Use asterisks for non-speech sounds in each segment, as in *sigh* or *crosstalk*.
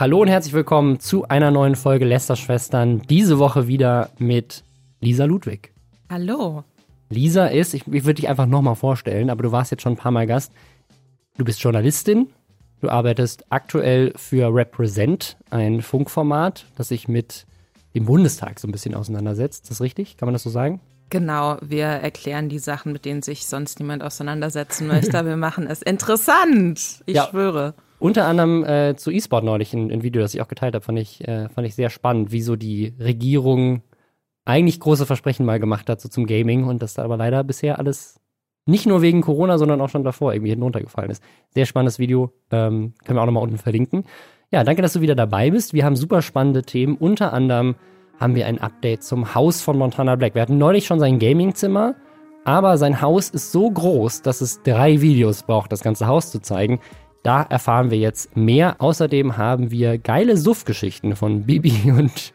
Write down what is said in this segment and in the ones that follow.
Hallo und herzlich willkommen zu einer neuen Folge Lästerschwestern. Diese Woche wieder mit Lisa Ludwig. Hallo. Lisa ist, ich, ich würde dich einfach nochmal vorstellen, aber du warst jetzt schon ein paar Mal Gast. Du bist Journalistin. Du arbeitest aktuell für Represent, ein Funkformat, das sich mit dem Bundestag so ein bisschen auseinandersetzt. Ist das richtig? Kann man das so sagen? Genau, wir erklären die Sachen, mit denen sich sonst niemand auseinandersetzen möchte. wir *laughs* machen es interessant. Ich ja, schwöre. Unter anderem äh, zu E-Sport neulich ein, ein, Video, das ich auch geteilt habe, fand ich, äh, fand ich sehr spannend, wie so die Regierung eigentlich große Versprechen mal gemacht hat, so zum Gaming und dass da aber leider bisher alles nicht nur wegen Corona, sondern auch schon davor irgendwie hinten runtergefallen ist. Sehr spannendes Video, ähm, können wir auch nochmal unten verlinken. Ja, danke, dass du wieder dabei bist. Wir haben super spannende Themen. Unter anderem haben wir ein Update zum Haus von Montana Black. Wir hatten neulich schon sein Gamingzimmer, aber sein Haus ist so groß, dass es drei Videos braucht, das ganze Haus zu zeigen. Da erfahren wir jetzt mehr. Außerdem haben wir geile Suff-Geschichten von Bibi *laughs* und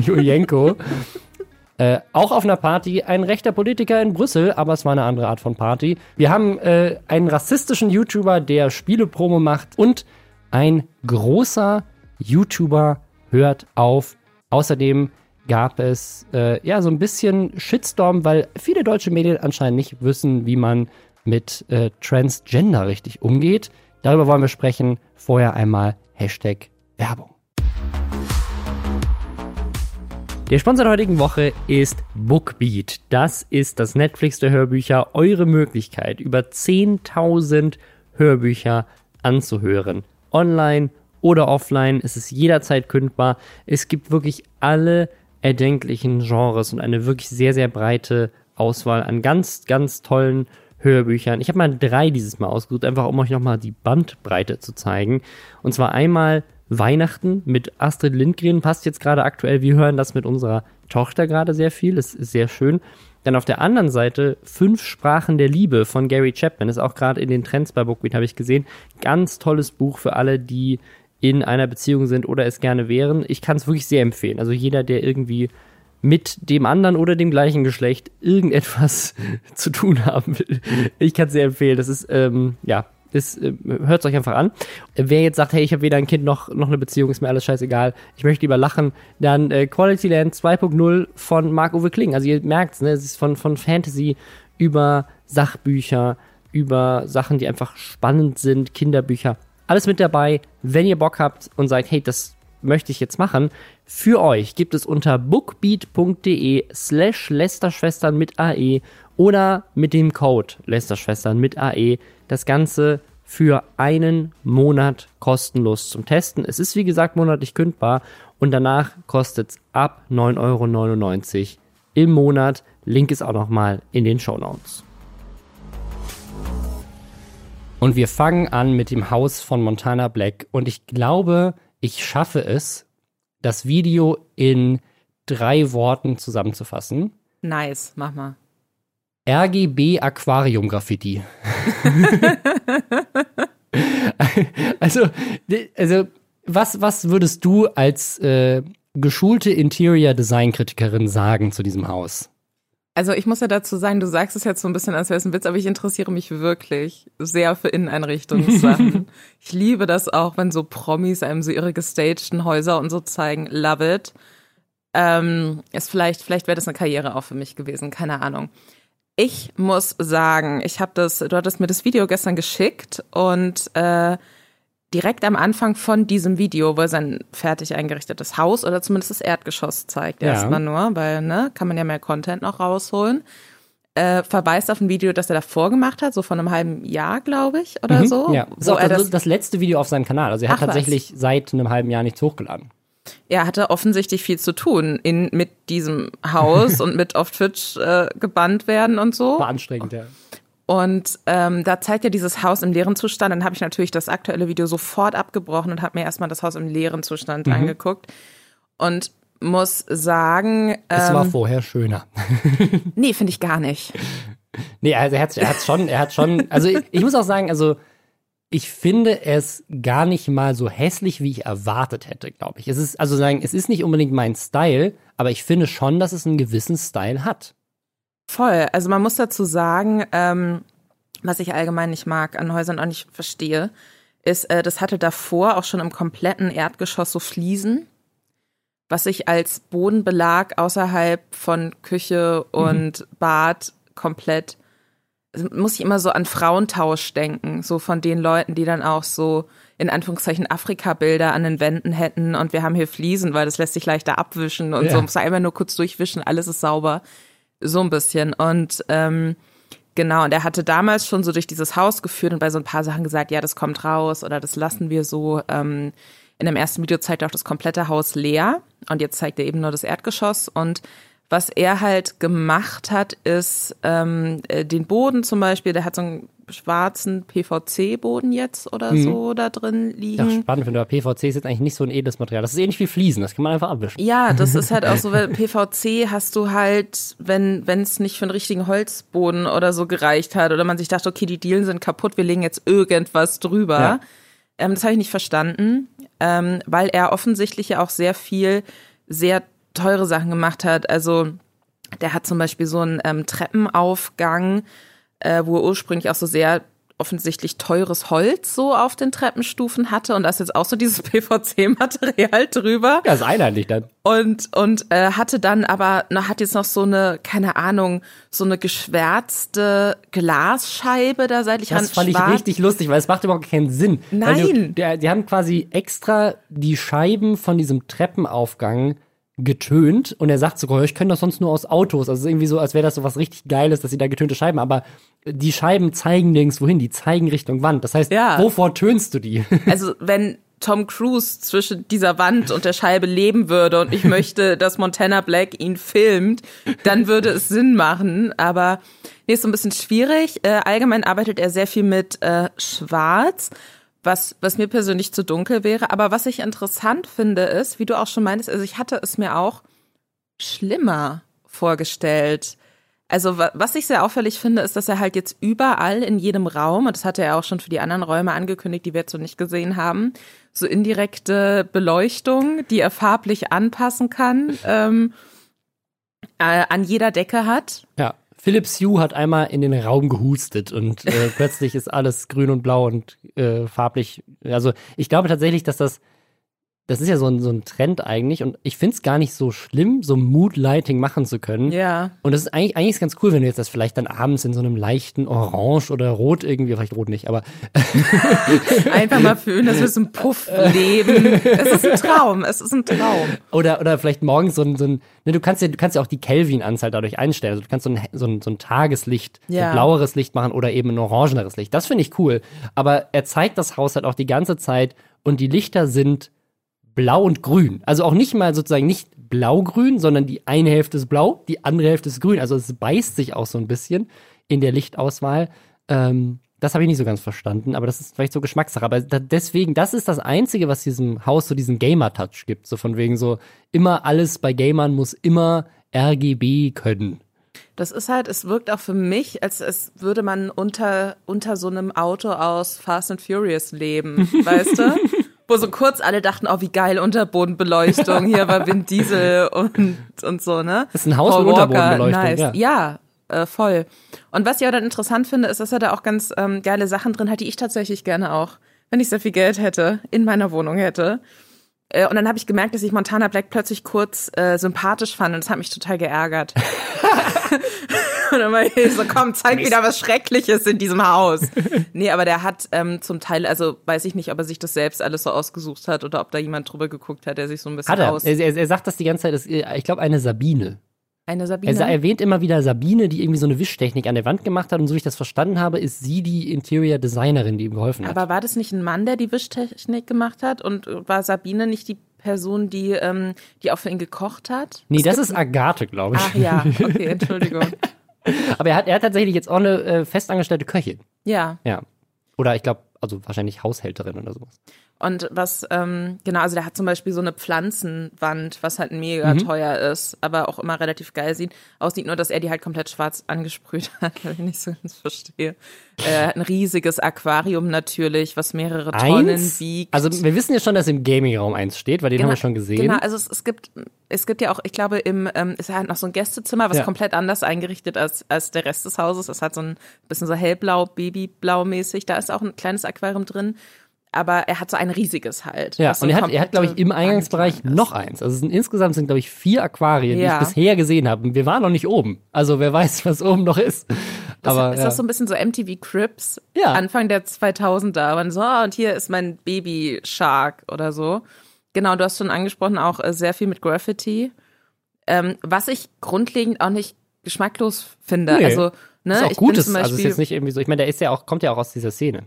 Julienko. *laughs* Äh, auch auf einer Party ein rechter Politiker in Brüssel, aber es war eine andere Art von Party. Wir haben äh, einen rassistischen YouTuber, der Spielepromo macht und ein großer YouTuber hört auf. Außerdem gab es äh, ja so ein bisschen Shitstorm, weil viele deutsche Medien anscheinend nicht wissen, wie man mit äh, Transgender richtig umgeht. Darüber wollen wir sprechen. Vorher einmal Hashtag Werbung. Der Sponsor der heutigen Woche ist Bookbeat. Das ist das Netflix der Hörbücher, eure Möglichkeit, über 10.000 Hörbücher anzuhören. Online oder offline, es ist jederzeit kündbar. Es gibt wirklich alle erdenklichen Genres und eine wirklich sehr, sehr breite Auswahl an ganz, ganz tollen Hörbüchern. Ich habe mal drei dieses Mal ausgesucht, einfach um euch nochmal die Bandbreite zu zeigen. Und zwar einmal Weihnachten mit Astrid Lindgren passt jetzt gerade aktuell. Wir hören das mit unserer Tochter gerade sehr viel. Das ist sehr schön. Dann auf der anderen Seite Fünf Sprachen der Liebe von Gary Chapman. Ist auch gerade in den Trends bei Bookbeat, habe ich gesehen. Ganz tolles Buch für alle, die in einer Beziehung sind oder es gerne wären. Ich kann es wirklich sehr empfehlen. Also jeder, der irgendwie mit dem anderen oder dem gleichen Geschlecht irgendetwas *laughs* zu tun haben will. Ich kann es sehr empfehlen. Das ist, ähm, ja, äh, hört euch einfach an. Wer jetzt sagt, hey, ich habe weder ein Kind noch, noch eine Beziehung, ist mir alles scheißegal, ich möchte lieber lachen, dann äh, Quality Land 2.0 von Marc-Uwe Kling. Also ihr merkt ne, es ist von, von Fantasy über Sachbücher, über Sachen, die einfach spannend sind, Kinderbücher. Alles mit dabei. Wenn ihr Bock habt und sagt, hey, das möchte ich jetzt machen, für euch gibt es unter bookbeat.de slash Lästerschwestern mit AE oder mit dem Code Lästerschwestern mit AE das Ganze für einen Monat kostenlos zum Testen. Es ist wie gesagt monatlich kündbar und danach kostet es ab 9,99 Euro im Monat. Link ist auch nochmal in den Show Notes. Und wir fangen an mit dem Haus von Montana Black. Und ich glaube, ich schaffe es, das Video in drei Worten zusammenzufassen. Nice, mach mal. RGB Aquarium Graffiti. *laughs* also, also was, was würdest du als äh, geschulte Interior Design Kritikerin sagen zu diesem Haus? Also ich muss ja dazu sagen, du sagst es jetzt so ein bisschen, als wäre es ein Witz, aber ich interessiere mich wirklich sehr für Inneneinrichtungssachen. *laughs* ich liebe das auch, wenn so Promis einem so ihre gestagten Häuser und so zeigen. Love it. Ähm, ist vielleicht, vielleicht wäre das eine Karriere auch für mich gewesen, keine Ahnung. Ich muss sagen, ich habe das, du hattest mir das Video gestern geschickt und äh, direkt am Anfang von diesem Video, wo er sein fertig eingerichtetes Haus oder zumindest das Erdgeschoss zeigt, ja. erstmal nur, weil, ne, kann man ja mehr Content noch rausholen. Äh, verweist auf ein Video, das er davor gemacht hat, so von einem halben Jahr, glaube ich, oder mhm, so. Ja, das ist auch das, das, letzte Video auf seinem Kanal. Also er hat Ach, tatsächlich was? seit einem halben Jahr nichts hochgeladen er hatte offensichtlich viel zu tun in, mit diesem Haus *laughs* und mit auf Twitch äh, gebannt werden und so. War anstrengend, ja. Und ähm, da zeigt er dieses Haus im leeren Zustand. Dann habe ich natürlich das aktuelle Video sofort abgebrochen und habe mir erstmal das Haus im leeren Zustand mhm. angeguckt. Und muss sagen. Ähm, es war vorher schöner. *laughs* nee, finde ich gar nicht. Nee, also er hat, er hat schon, er hat schon, also ich, ich muss auch sagen, also ich finde es gar nicht mal so hässlich, wie ich erwartet hätte, glaube ich. Es ist, also sagen, es ist nicht unbedingt mein Style, aber ich finde schon, dass es einen gewissen Style hat. Voll. Also man muss dazu sagen, ähm, was ich allgemein nicht mag an Häusern auch nicht verstehe, ist, äh, das hatte davor auch schon im kompletten Erdgeschoss so Fliesen, was sich als Bodenbelag außerhalb von Küche und mhm. Bad komplett, muss ich immer so an Frauentausch denken, so von den Leuten, die dann auch so in Anführungszeichen Afrika-Bilder an den Wänden hätten und wir haben hier Fliesen, weil das lässt sich leichter abwischen und ja. so, muss einmal nur kurz durchwischen, alles ist sauber. So ein bisschen. Und ähm, genau, und er hatte damals schon so durch dieses Haus geführt und bei so ein paar Sachen gesagt, ja, das kommt raus oder das lassen wir so. Ähm, in dem ersten Video zeigt er auch das komplette Haus leer und jetzt zeigt er eben nur das Erdgeschoss und was er halt gemacht hat, ist ähm, äh, den Boden zum Beispiel, der hat so einen schwarzen PVC-Boden jetzt oder mhm. so da drin liegen. Ja, spannend finde, aber PVC ist jetzt eigentlich nicht so ein edles Material. Das ist ähnlich wie Fliesen, das kann man einfach abwischen. Ja, das ist halt auch so, weil *laughs* PVC hast du halt, wenn wenn es nicht für einen richtigen Holzboden oder so gereicht hat oder man sich dachte, okay, die Dielen sind kaputt, wir legen jetzt irgendwas drüber. Ja. Ähm, das habe ich nicht verstanden, ähm, weil er offensichtlich ja auch sehr viel, sehr teure Sachen gemacht hat. Also der hat zum Beispiel so einen ähm, Treppenaufgang, äh, wo er ursprünglich auch so sehr offensichtlich teures Holz so auf den Treppenstufen hatte und da ist jetzt auch so dieses *laughs* PVC-Material drüber. Ja, ist einheitlich dann. Und, und äh, hatte dann aber, na, hat jetzt noch so eine, keine Ahnung, so eine geschwärzte Glasscheibe da seitlich Das fand schwarz. ich richtig lustig, weil es macht überhaupt keinen Sinn. Nein. Du, die haben quasi extra die Scheiben von diesem Treppenaufgang getönt und er sagt sogar, ich kenne das sonst nur aus Autos. Also irgendwie so, als wäre das so was richtig Geiles, dass sie da getönte Scheiben, aber die Scheiben zeigen nirgends wohin, die zeigen Richtung Wand. Das heißt, ja. wovor tönst du die? *laughs* Also wenn Tom Cruise zwischen dieser Wand und der Scheibe leben würde und ich *laughs* möchte, dass Montana Black ihn filmt, dann würde es Sinn machen. Aber nee, ist so ein bisschen schwierig. Äh, allgemein arbeitet er sehr viel mit äh, Schwarz was, was mir persönlich zu dunkel wäre. Aber was ich interessant finde, ist, wie du auch schon meintest, also ich hatte es mir auch schlimmer vorgestellt. Also was ich sehr auffällig finde, ist, dass er halt jetzt überall in jedem Raum, und das hatte er auch schon für die anderen Räume angekündigt, die wir jetzt so nicht gesehen haben, so indirekte Beleuchtung, die er farblich anpassen kann, ähm, äh, an jeder Decke hat. Ja. Philips Hue hat einmal in den Raum gehustet und äh, *laughs* plötzlich ist alles grün und blau und äh, farblich. Also ich glaube tatsächlich, dass das das ist ja so ein, so ein Trend eigentlich und ich finde es gar nicht so schlimm, so Mood-Lighting machen zu können. Ja. Und das ist eigentlich, eigentlich ist ganz cool, wenn du jetzt das vielleicht dann abends in so einem leichten Orange oder Rot irgendwie, vielleicht Rot nicht, aber *laughs* einfach mal fühlen, dass wir so ein Puff *laughs* leben. Es ist ein Traum, es ist ein Traum. Oder, oder vielleicht morgens so ein, so ein ne, du kannst ja, du kannst ja auch die Kelvin-Anzahl dadurch einstellen. Also du kannst so ein, so ein, so ein Tageslicht, ja. ein blaueres Licht machen oder eben ein orangeneres Licht. Das finde ich cool. Aber er zeigt das Haus halt auch die ganze Zeit und die Lichter sind blau und grün. Also auch nicht mal sozusagen nicht blau-grün, sondern die eine Hälfte ist blau, die andere Hälfte ist grün. Also es beißt sich auch so ein bisschen in der Lichtauswahl. Ähm, das habe ich nicht so ganz verstanden, aber das ist vielleicht so Geschmackssache. Aber da, deswegen, das ist das Einzige, was diesem Haus so diesen Gamer-Touch gibt. So von wegen so, immer alles bei Gamern muss immer RGB können. Das ist halt, es wirkt auch für mich, als, als würde man unter, unter so einem Auto aus Fast and Furious leben, weißt du? *laughs* wo so kurz alle dachten, oh, wie geil, Unterbodenbeleuchtung, hier war Vin *laughs* Diesel und, und so, ne? Das ist ein Haus Paul mit Unterbodenbeleuchtung, nice. ja. Ja, äh, voll. Und was ich auch dann interessant finde, ist, dass er da auch ganz ähm, geile Sachen drin hat, die ich tatsächlich gerne auch, wenn ich sehr viel Geld hätte, in meiner Wohnung hätte. Äh, und dann habe ich gemerkt, dass ich Montana Black plötzlich kurz äh, sympathisch fand und das hat mich total geärgert. *laughs* und dann war ich so, komm, zeig wieder was Schreckliches in diesem Haus. nee, aber der hat ähm, zum Teil, also weiß ich nicht, ob er sich das selbst alles so ausgesucht hat oder ob da jemand drüber geguckt hat, der sich so ein bisschen hat er. aus... Er, er, er sagt das die ganze Zeit, das, ich glaube eine Sabine. Eine Sabine? Er erwähnt immer wieder Sabine, die irgendwie so eine Wischtechnik an der Wand gemacht hat und so wie ich das verstanden habe, ist sie die Interior Designerin, die ihm geholfen hat. Aber war das nicht ein Mann, der die Wischtechnik gemacht hat und war Sabine nicht die Person, die, ähm, die auch für ihn gekocht hat? Nee, es das ist Agathe, glaube ich. Ach ja, okay, Entschuldigung. *laughs* Aber er hat, er hat tatsächlich jetzt auch eine äh, festangestellte Köchin. Ja. Ja. Oder ich glaube, also wahrscheinlich Haushälterin oder sowas. Und was, ähm, genau, also der hat zum Beispiel so eine Pflanzenwand, was halt mega mhm. teuer ist, aber auch immer relativ geil sieht, aussieht, nur dass er die halt komplett schwarz angesprüht *laughs* hat, weil ich nicht so ganz verstehe. Äh, ein riesiges Aquarium natürlich, was mehrere Tonnen eins? wiegt. Also wir wissen ja schon, dass im Gaming-Raum eins steht, weil den genau, haben wir schon gesehen. Genau, also es, es gibt es gibt ja auch, ich glaube, im ähm, ist halt noch so ein Gästezimmer, was ja. komplett anders eingerichtet als als der Rest des Hauses. Es hat so ein bisschen so hellblau, babyblau mäßig. Da ist auch ein kleines Aquarium drin aber er hat so ein riesiges halt. Ja, und er hat, er hat, glaube ich, im Eingangsbereich noch eins. Also es sind, insgesamt sind, glaube ich, vier Aquarien, die Ja. ich bisher gesehen habe. Wir waren noch nicht oben. Also wer weiß, was oben noch ist. Das, Aber ist ja. das so ein bisschen so MTV Crips? Ja. Anfang der 2000er. Und so, ah, und hier ist mein Baby Shark oder so. Genau, du hast schon angesprochen, auch äh, sehr viel mit Graffiti. Ähm, was ich grundlegend auch nicht geschmacklos finde. Nee. Also, ne, ist auch ich gut, bin ist, zum also ist Beispiel, jetzt nicht irgendwie so. Ich meine, der ist ja auch, kommt ja auch aus dieser Szene.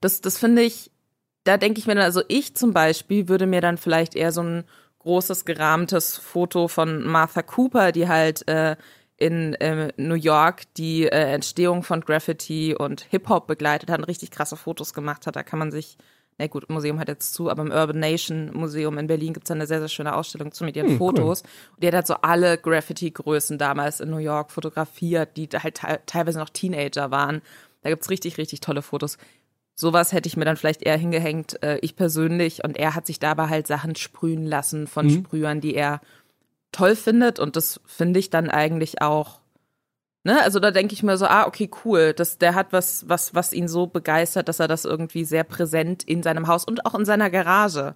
das, das finde ich, da denke ich mir dann, also ich zum Beispiel würde mir dann vielleicht eher so ein großes gerahmtes Foto von Martha Cooper, die halt äh, in äh, New York die äh, Entstehung von Graffiti und Hip-Hop begleitet hat und richtig krasse Fotos gemacht hat. Da kann man sich, na gut, Museum hat jetzt zu, aber im Urban Nation Museum in Berlin gibt's da eine sehr, sehr schöne Ausstellung zu mit ihren Fotos. Und die hat halt so alle Graffiti-Größen damals in New York fotografiert, die halt te teilweise noch Teenager waren. Da gibt's richtig, richtig tolle Fotos sowas hätte ich mir dann vielleicht eher hingehängt, äh, ich persönlich. Und er hat sich dabei halt Sachen sprühen lassen von Sprühern, die er toll findet. Und das finde ich dann eigentlich auch. Ne, also da denke ich mir so, ah, okay, cool. Das, der hat was, was, was ihn so begeistert, dass er das irgendwie sehr präsent in seinem Haus und auch in seiner Garage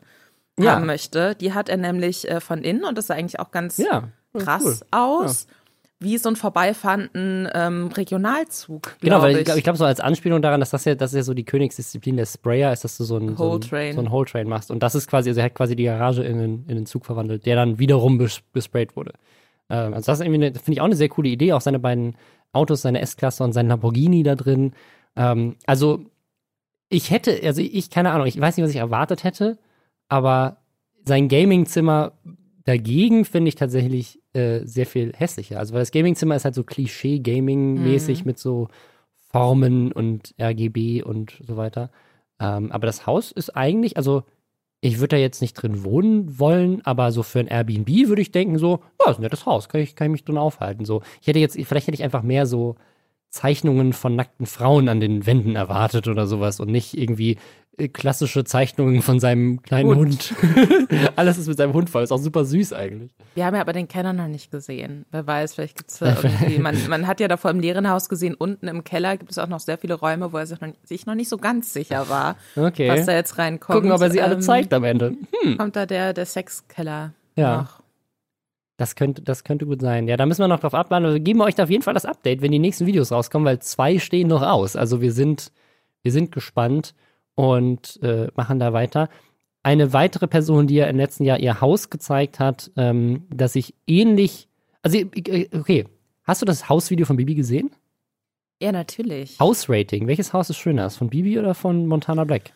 Ja. haben möchte. Die hat er nämlich äh, von innen und das sah eigentlich auch ganz Ja. krass cool. aus. Wie so ein vorbeifahrenden ähm, Regionalzug. Genau, weil ich glaube, ich glaub, so als Anspielung daran, dass das ja, das ist ja so die Königsdisziplin der Sprayer ist, dass du so ein, so Whole ein, Train. so ein Whole Train machst. Und das ist quasi, also er hat quasi die Garage in den, in den Zug verwandelt, der dann wiederum bes besprayt wurde. Ähm, also das ist irgendwie, finde ich auch eine sehr coole Idee, auch seine beiden Autos, seine S-Klasse und sein Lamborghini da drin. Ähm, also ich hätte, also ich, keine Ahnung, ich weiß nicht, was ich erwartet hätte, aber sein Gaming-Zimmer dagegen finde ich tatsächlich äh, sehr viel hässlicher. Also weil das Gaming-Zimmer ist halt so Klischee-Gaming-mäßig mit so Formen und RGB und so weiter. Ähm, aber das Haus ist eigentlich, also ich würde da jetzt nicht drin wohnen wollen, aber so für ein Airbnb würde ich denken so, ja, ist ein nettes Haus, kann ich, kann ich mich drin aufhalten. So, ich hätte jetzt, vielleicht hätte ich einfach mehr so Zeichnungen von nackten Frauen an den Wänden erwartet oder sowas und nicht irgendwie klassische Zeichnungen von seinem kleinen Hund. *laughs* Alles ist mit seinem Hund voll, ist auch super süß eigentlich. Wir haben ja aber den Kenner noch nicht gesehen. Wer weiß, vielleicht gibt's *laughs* da irgendwie. Man, man hat ja davor im leeren Haus gesehen, unten im Keller gibt es auch noch sehr viele Räume, wo er sich noch, sich noch nicht so ganz sicher war, Okay. was da jetzt reinkommt. Gucken, ob er sie alle Ähm, zeigt am Ende. Kommt da der, der Sexkeller Ja. noch. Das könnte, das könnte gut sein. Ja, da müssen wir noch drauf abwarten. Also geben wir euch da auf jeden Fall das Update, wenn die nächsten Videos rauskommen, weil zwei stehen noch aus. Also wir sind, wir sind gespannt und äh, machen da weiter. Eine weitere Person, die ja im letzten Jahr ihr Haus gezeigt hat, ähm, dass sich ähnlich, also äh, okay, hast du das Hausvideo von Bibi gesehen? Ja, natürlich. Hausrating, welches Haus ist schöner, das von Bibi oder von Montana Black?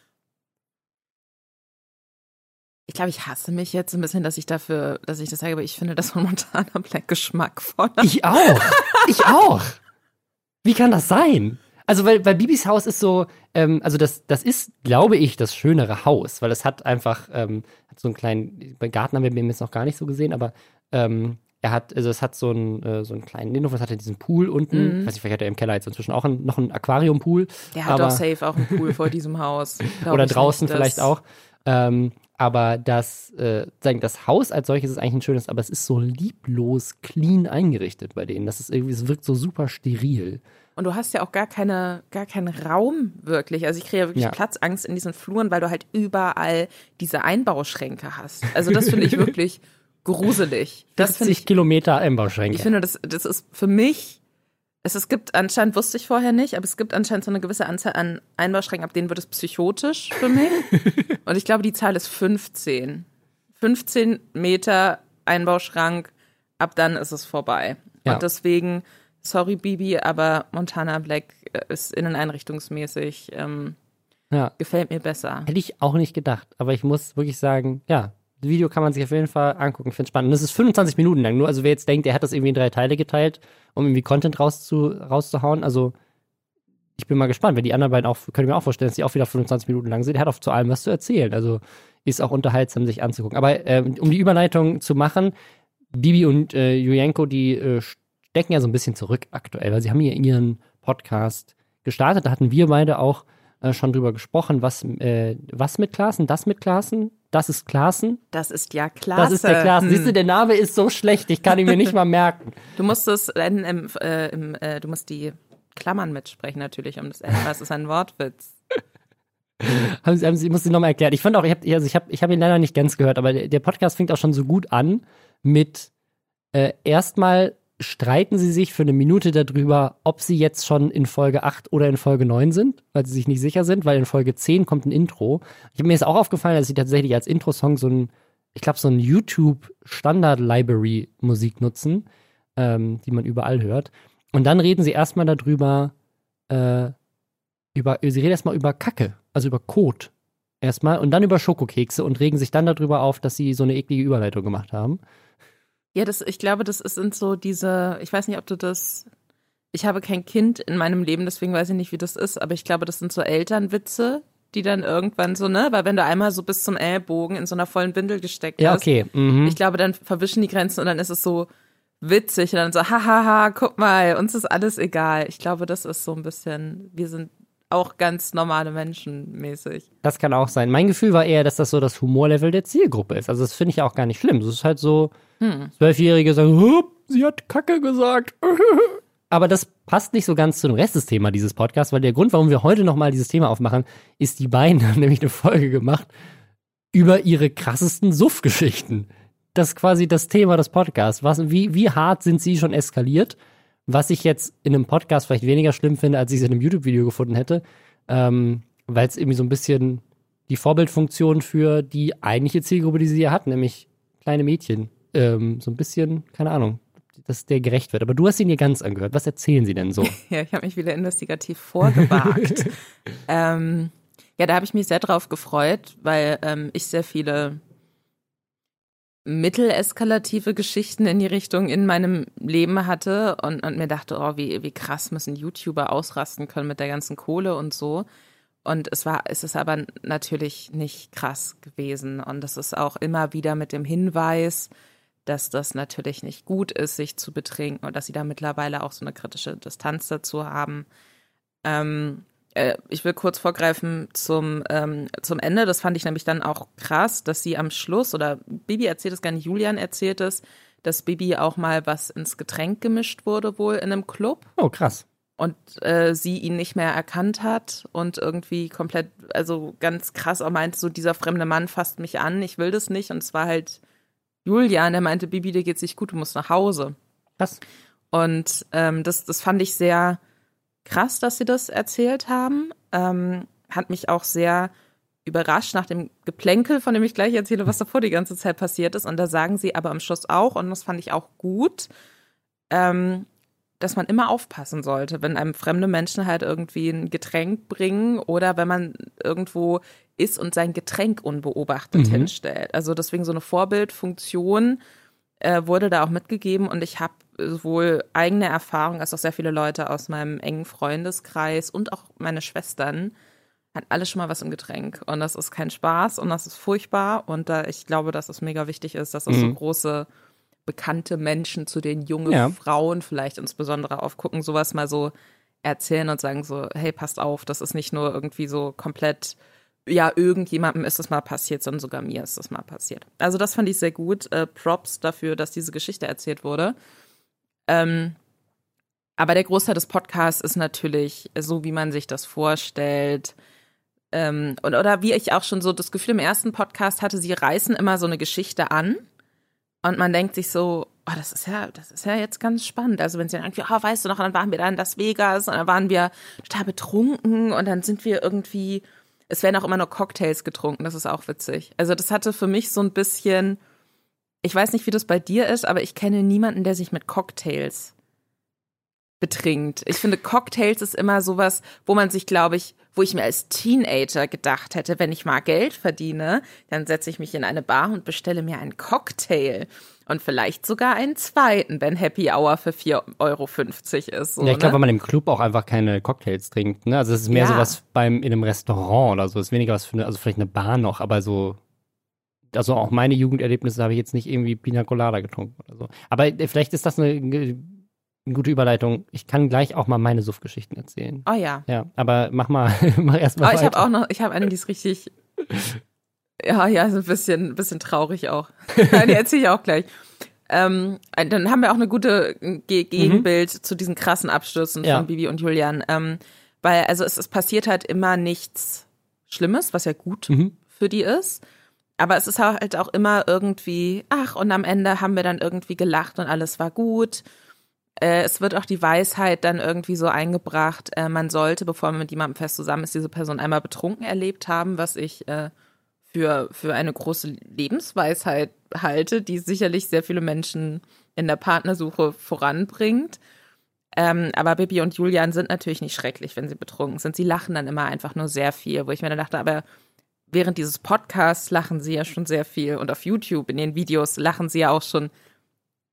Ich glaube, ich hasse mich jetzt ein bisschen, dass ich dafür, dass ich das sage, aber ich finde das von Montana Black geschmackvoller. Ich auch. Ich auch. Wie kann das sein? Also, weil, weil Bibis Haus ist so, ähm, also das, das ist, glaube ich, das schönere Haus, weil es hat einfach, ähm, hat so einen kleinen, bei Garten haben wir jetzt noch gar nicht so gesehen, aber ähm, er hat, also es hat so einen, äh, so einen kleinen Innenhof, es hat ja diesen Pool unten, ich weiß nicht, vielleicht hat er im Keller jetzt inzwischen auch ein, noch einen Aquariumpool. Der hat doch safe auch einen Pool vor diesem Haus. *laughs* Glaub Oder draußen nicht, vielleicht auch. Ähm, aber das, äh, das Haus als solches ist eigentlich ein schönes, aber es ist so lieblos clean eingerichtet bei denen. Das ist irgendwie, es wirkt so super steril. Und du hast ja auch gar keine, gar keinen Raum wirklich. Also ich kriege ja wirklich Ja. Platzangst in diesen Fluren, weil du halt überall diese Einbauschränke hast. Also das finde ich *laughs* wirklich gruselig. Das finde 50 ich, Kilometer Einbauschränke. ich finde, das, das ist für mich, es, es gibt anscheinend, wusste ich vorher nicht, aber es gibt anscheinend so eine gewisse Anzahl an Einbauschränken, ab denen wird es psychotisch für mich. *laughs* Und ich glaube, die Zahl ist 15. 15 Meter Einbauschrank, ab dann ist es vorbei. Ja. Und deswegen, sorry Bibi, aber Montana Black äh, ist inneneinrichtungsmäßig, ähm, ja. gefällt mir besser. Hätte ich auch nicht gedacht. Aber ich muss wirklich sagen, ja, das Video kann man sich auf jeden Fall angucken. Ich finde es spannend. Und das ist 25 Minuten lang. Nur, also wer jetzt denkt, er hat das irgendwie in drei Teile geteilt, um irgendwie Content rauszu, rauszuhauen. Also, ich bin mal gespannt. Wenn die anderen beiden auch, könnt ihr mir auch vorstellen, dass die auch wieder 25 Minuten lang sind. Er hat auch zu allem was zu erzählen. Also, ist auch unterhaltsam, sich anzugucken. Aber ähm, um die Überleitung zu machen, Bibi und äh, Julienko, die äh, stecken ja so ein bisschen zurück aktuell, weil sie haben hier ihren Podcast gestartet. Da hatten wir beide auch äh, schon drüber gesprochen, was, äh, was mit Klassen, das mit Klassen, das ist Klassen, Das ist ja klasse. das ist der Klassen. Hm. Siehst du, der Name ist so schlecht, ich kann ihn mir nicht mal merken. *laughs* Du musst es in, im, äh, im, äh, du musst die Klammern mitsprechen natürlich, um das, äh, das ist ein Wortwitz. *laughs* haben Sie, haben Sie, muss ich nochmal erklären. Ich fand auch, ich habe also ich hab, ich hab ihn leider nicht ganz gehört, aber der, der Podcast fängt auch schon so gut an mit äh, erstmal streiten sie sich für eine Minute darüber, ob sie jetzt schon in Folge 8 oder in Folge 9 sind, weil sie sich nicht sicher sind, weil in Folge 10 kommt ein Intro. Ich habe mir jetzt auch aufgefallen, dass sie tatsächlich als Intro-Song so ein, ich glaube, so ein YouTube-Standard-Library-Musik nutzen, ähm, die man überall hört. Und dann reden sie erstmal darüber, äh, über, sie reden erstmal über Kacke, also über Kot erstmal und dann über Schokokekse und regen sich dann darüber auf, dass sie so eine eklige Überleitung gemacht haben. Ja, das, ich glaube, das sind so diese, ich weiß nicht, ob du das, ich habe kein Kind in meinem Leben, deswegen weiß ich nicht, wie das ist, aber ich glaube, das sind so Elternwitze, die dann irgendwann so, ne, weil wenn du einmal so bis zum Ellbogen in so einer vollen Windel gesteckt Ja, hast, okay. Mhm. ich glaube, dann verwischen die Grenzen und dann ist es so witzig und dann so, hahaha, guck mal, uns ist alles egal. Ich glaube, das ist so ein bisschen, wir sind auch ganz normale Menschen mäßig. Das kann auch sein. Mein Gefühl war eher, dass das so das Humorlevel der Zielgruppe ist. Also das finde ich ja auch gar nicht schlimm. Es ist halt so, Zwölfjährige sagen, "Hup, sie hat Kacke gesagt. *laughs* Aber das passt nicht so ganz zu dem Rest des Themas dieses Podcasts, weil der Grund, warum wir heute nochmal dieses Thema aufmachen, ist, die beiden *laughs* haben nämlich eine Folge gemacht über ihre krassesten Suff-Geschichten. Das ist quasi das Thema des Podcasts. Was, wie, wie hart sind sie schon eskaliert? Was ich jetzt in einem Podcast vielleicht weniger schlimm finde, als ich es in einem YouTube-Video gefunden hätte, ähm, weil es irgendwie so ein bisschen die Vorbildfunktion für die eigentliche Zielgruppe, die sie hier hat, nämlich kleine Mädchen, ähm, so ein bisschen, keine Ahnung, dass der gerecht wird. Aber du hast ihn dir ganz angehört. Was erzählen sie denn so? *laughs* Ja, ich habe mich wieder investigativ vorgewagt. *laughs* ähm, ja, da habe ich mich sehr drauf gefreut, weil ähm, ich sehr viele mitteleskalative Geschichten in die Richtung in meinem Leben hatte und, und mir dachte, oh, wie, wie krass müssen YouTuber ausrasten können mit der ganzen Kohle und so. Und es war, es ist aber natürlich nicht krass gewesen. Und es ist auch immer wieder mit dem Hinweis, dass das natürlich nicht gut ist, sich zu betrinken und dass sie da mittlerweile auch so eine kritische Distanz dazu haben. Ähm, äh, ich will kurz vorgreifen zum, ähm, zum Ende. Das fand ich nämlich dann auch krass, dass sie am Schluss, oder Bibi erzählt es gar nicht, Julian erzählt es, dass Bibi auch mal was ins Getränk gemischt wurde, wohl in einem Club. Oh, krass. Und äh, sie ihn nicht mehr erkannt hat und irgendwie komplett, also ganz krass auch meinte, so dieser fremde Mann fasst mich an, ich will das nicht. Und es war halt Julian, der meinte, Bibi, dir geht's nicht gut, du musst nach Hause. Krass. Und ähm, das, das fand ich sehr krass, dass sie das erzählt haben. Ähm, hat mich auch sehr überrascht nach dem Geplänkel, von dem ich gleich erzähle, was davor die ganze Zeit passiert ist. Und da sagen sie aber am Schluss auch, und das fand ich auch gut, ähm, dass man immer aufpassen sollte, wenn einem fremde Menschen halt irgendwie ein Getränk bringen oder wenn man irgendwo ist und sein Getränk unbeobachtet Mhm. hinstellt. Also deswegen so eine Vorbildfunktion äh, wurde da auch mitgegeben und ich habe sowohl eigene Erfahrung als auch sehr viele Leute aus meinem engen Freundeskreis und auch meine Schwestern hat alles schon mal was im Getränk und das ist kein Spaß und das ist furchtbar und da ich glaube, dass es mega wichtig ist, dass es so große bekannte Menschen, zu denen junge Ja. Frauen vielleicht insbesondere aufgucken, sowas mal so erzählen und sagen so, hey, passt auf, das ist nicht nur irgendwie so komplett, ja, irgendjemandem ist es mal passiert, sondern sogar mir ist es mal passiert. Also das fand ich sehr gut. Äh, Props dafür, dass diese Geschichte erzählt wurde. Ähm, aber der Großteil des Podcasts ist natürlich so, wie man sich das vorstellt. Ähm, und, oder wie ich auch schon so das Gefühl im ersten Podcast hatte, sie reißen immer so eine Geschichte an und man denkt sich so, oh, das ist ja, das ist ja jetzt ganz spannend. Also wenn sie dann irgendwie, oh, weißt du noch, dann waren wir da in Las Vegas und dann waren wir total betrunken und dann sind wir irgendwie, es werden auch immer nur Cocktails getrunken, das ist auch witzig. Also das hatte für mich so ein bisschen, ich weiß nicht, wie das bei dir ist, aber ich kenne niemanden, der sich mit Cocktails betrinkt. Ich finde, Cocktails ist immer sowas, wo man sich, glaube ich, wo ich mir als Teenager gedacht hätte, wenn ich mal Geld verdiene, dann setze ich mich in eine Bar und bestelle mir einen Cocktail. Und vielleicht sogar einen zweiten, wenn Happy Hour für 4,50 Euro ist. So, ja, ich glaube, ne? wenn man im Club auch einfach keine Cocktails trinkt. Ne? Also es ist mehr Ja. sowas beim in einem Restaurant oder so. Es ist weniger was für eine, also vielleicht eine Bar noch, aber so. Also auch meine Jugenderlebnisse habe ich jetzt nicht irgendwie Pina Colada getrunken oder so. Aber äh, vielleicht ist das eine, eine gute Überleitung. Ich kann gleich auch mal meine Suff-Geschichten erzählen. Oh ja. Ja, aber mach mal, *laughs* mach erst mal Aber ich habe auch noch, ich habe eine, die ist richtig, *laughs* ja, ja, so ein bisschen, bisschen traurig auch. *laughs* die erzähle ich auch gleich. Ähm, dann haben wir auch eine gute Ge Gegenbild zu diesen krassen Abstürzen Ja. von Bibi und Julian. Ähm, weil, also es, es passiert halt immer nichts Schlimmes, was ja gut mhm. für die ist. Aber es ist halt auch immer irgendwie, ach, und am Ende haben wir dann irgendwie gelacht und alles war gut. Äh, es wird auch die Weisheit dann irgendwie so eingebracht, äh, man sollte, bevor man mit jemandem fest zusammen ist, diese Person einmal betrunken erlebt haben, was ich äh, für, für eine große Lebensweisheit halte, die sicherlich sehr viele Menschen in der Partnersuche voranbringt. Ähm, aber Bibi und Julian sind natürlich nicht schrecklich, wenn sie betrunken sind. Sie lachen dann immer einfach nur sehr viel, wo ich mir dann dachte, aber während dieses Podcasts lachen sie ja schon sehr viel und auf YouTube in den Videos lachen sie ja auch schon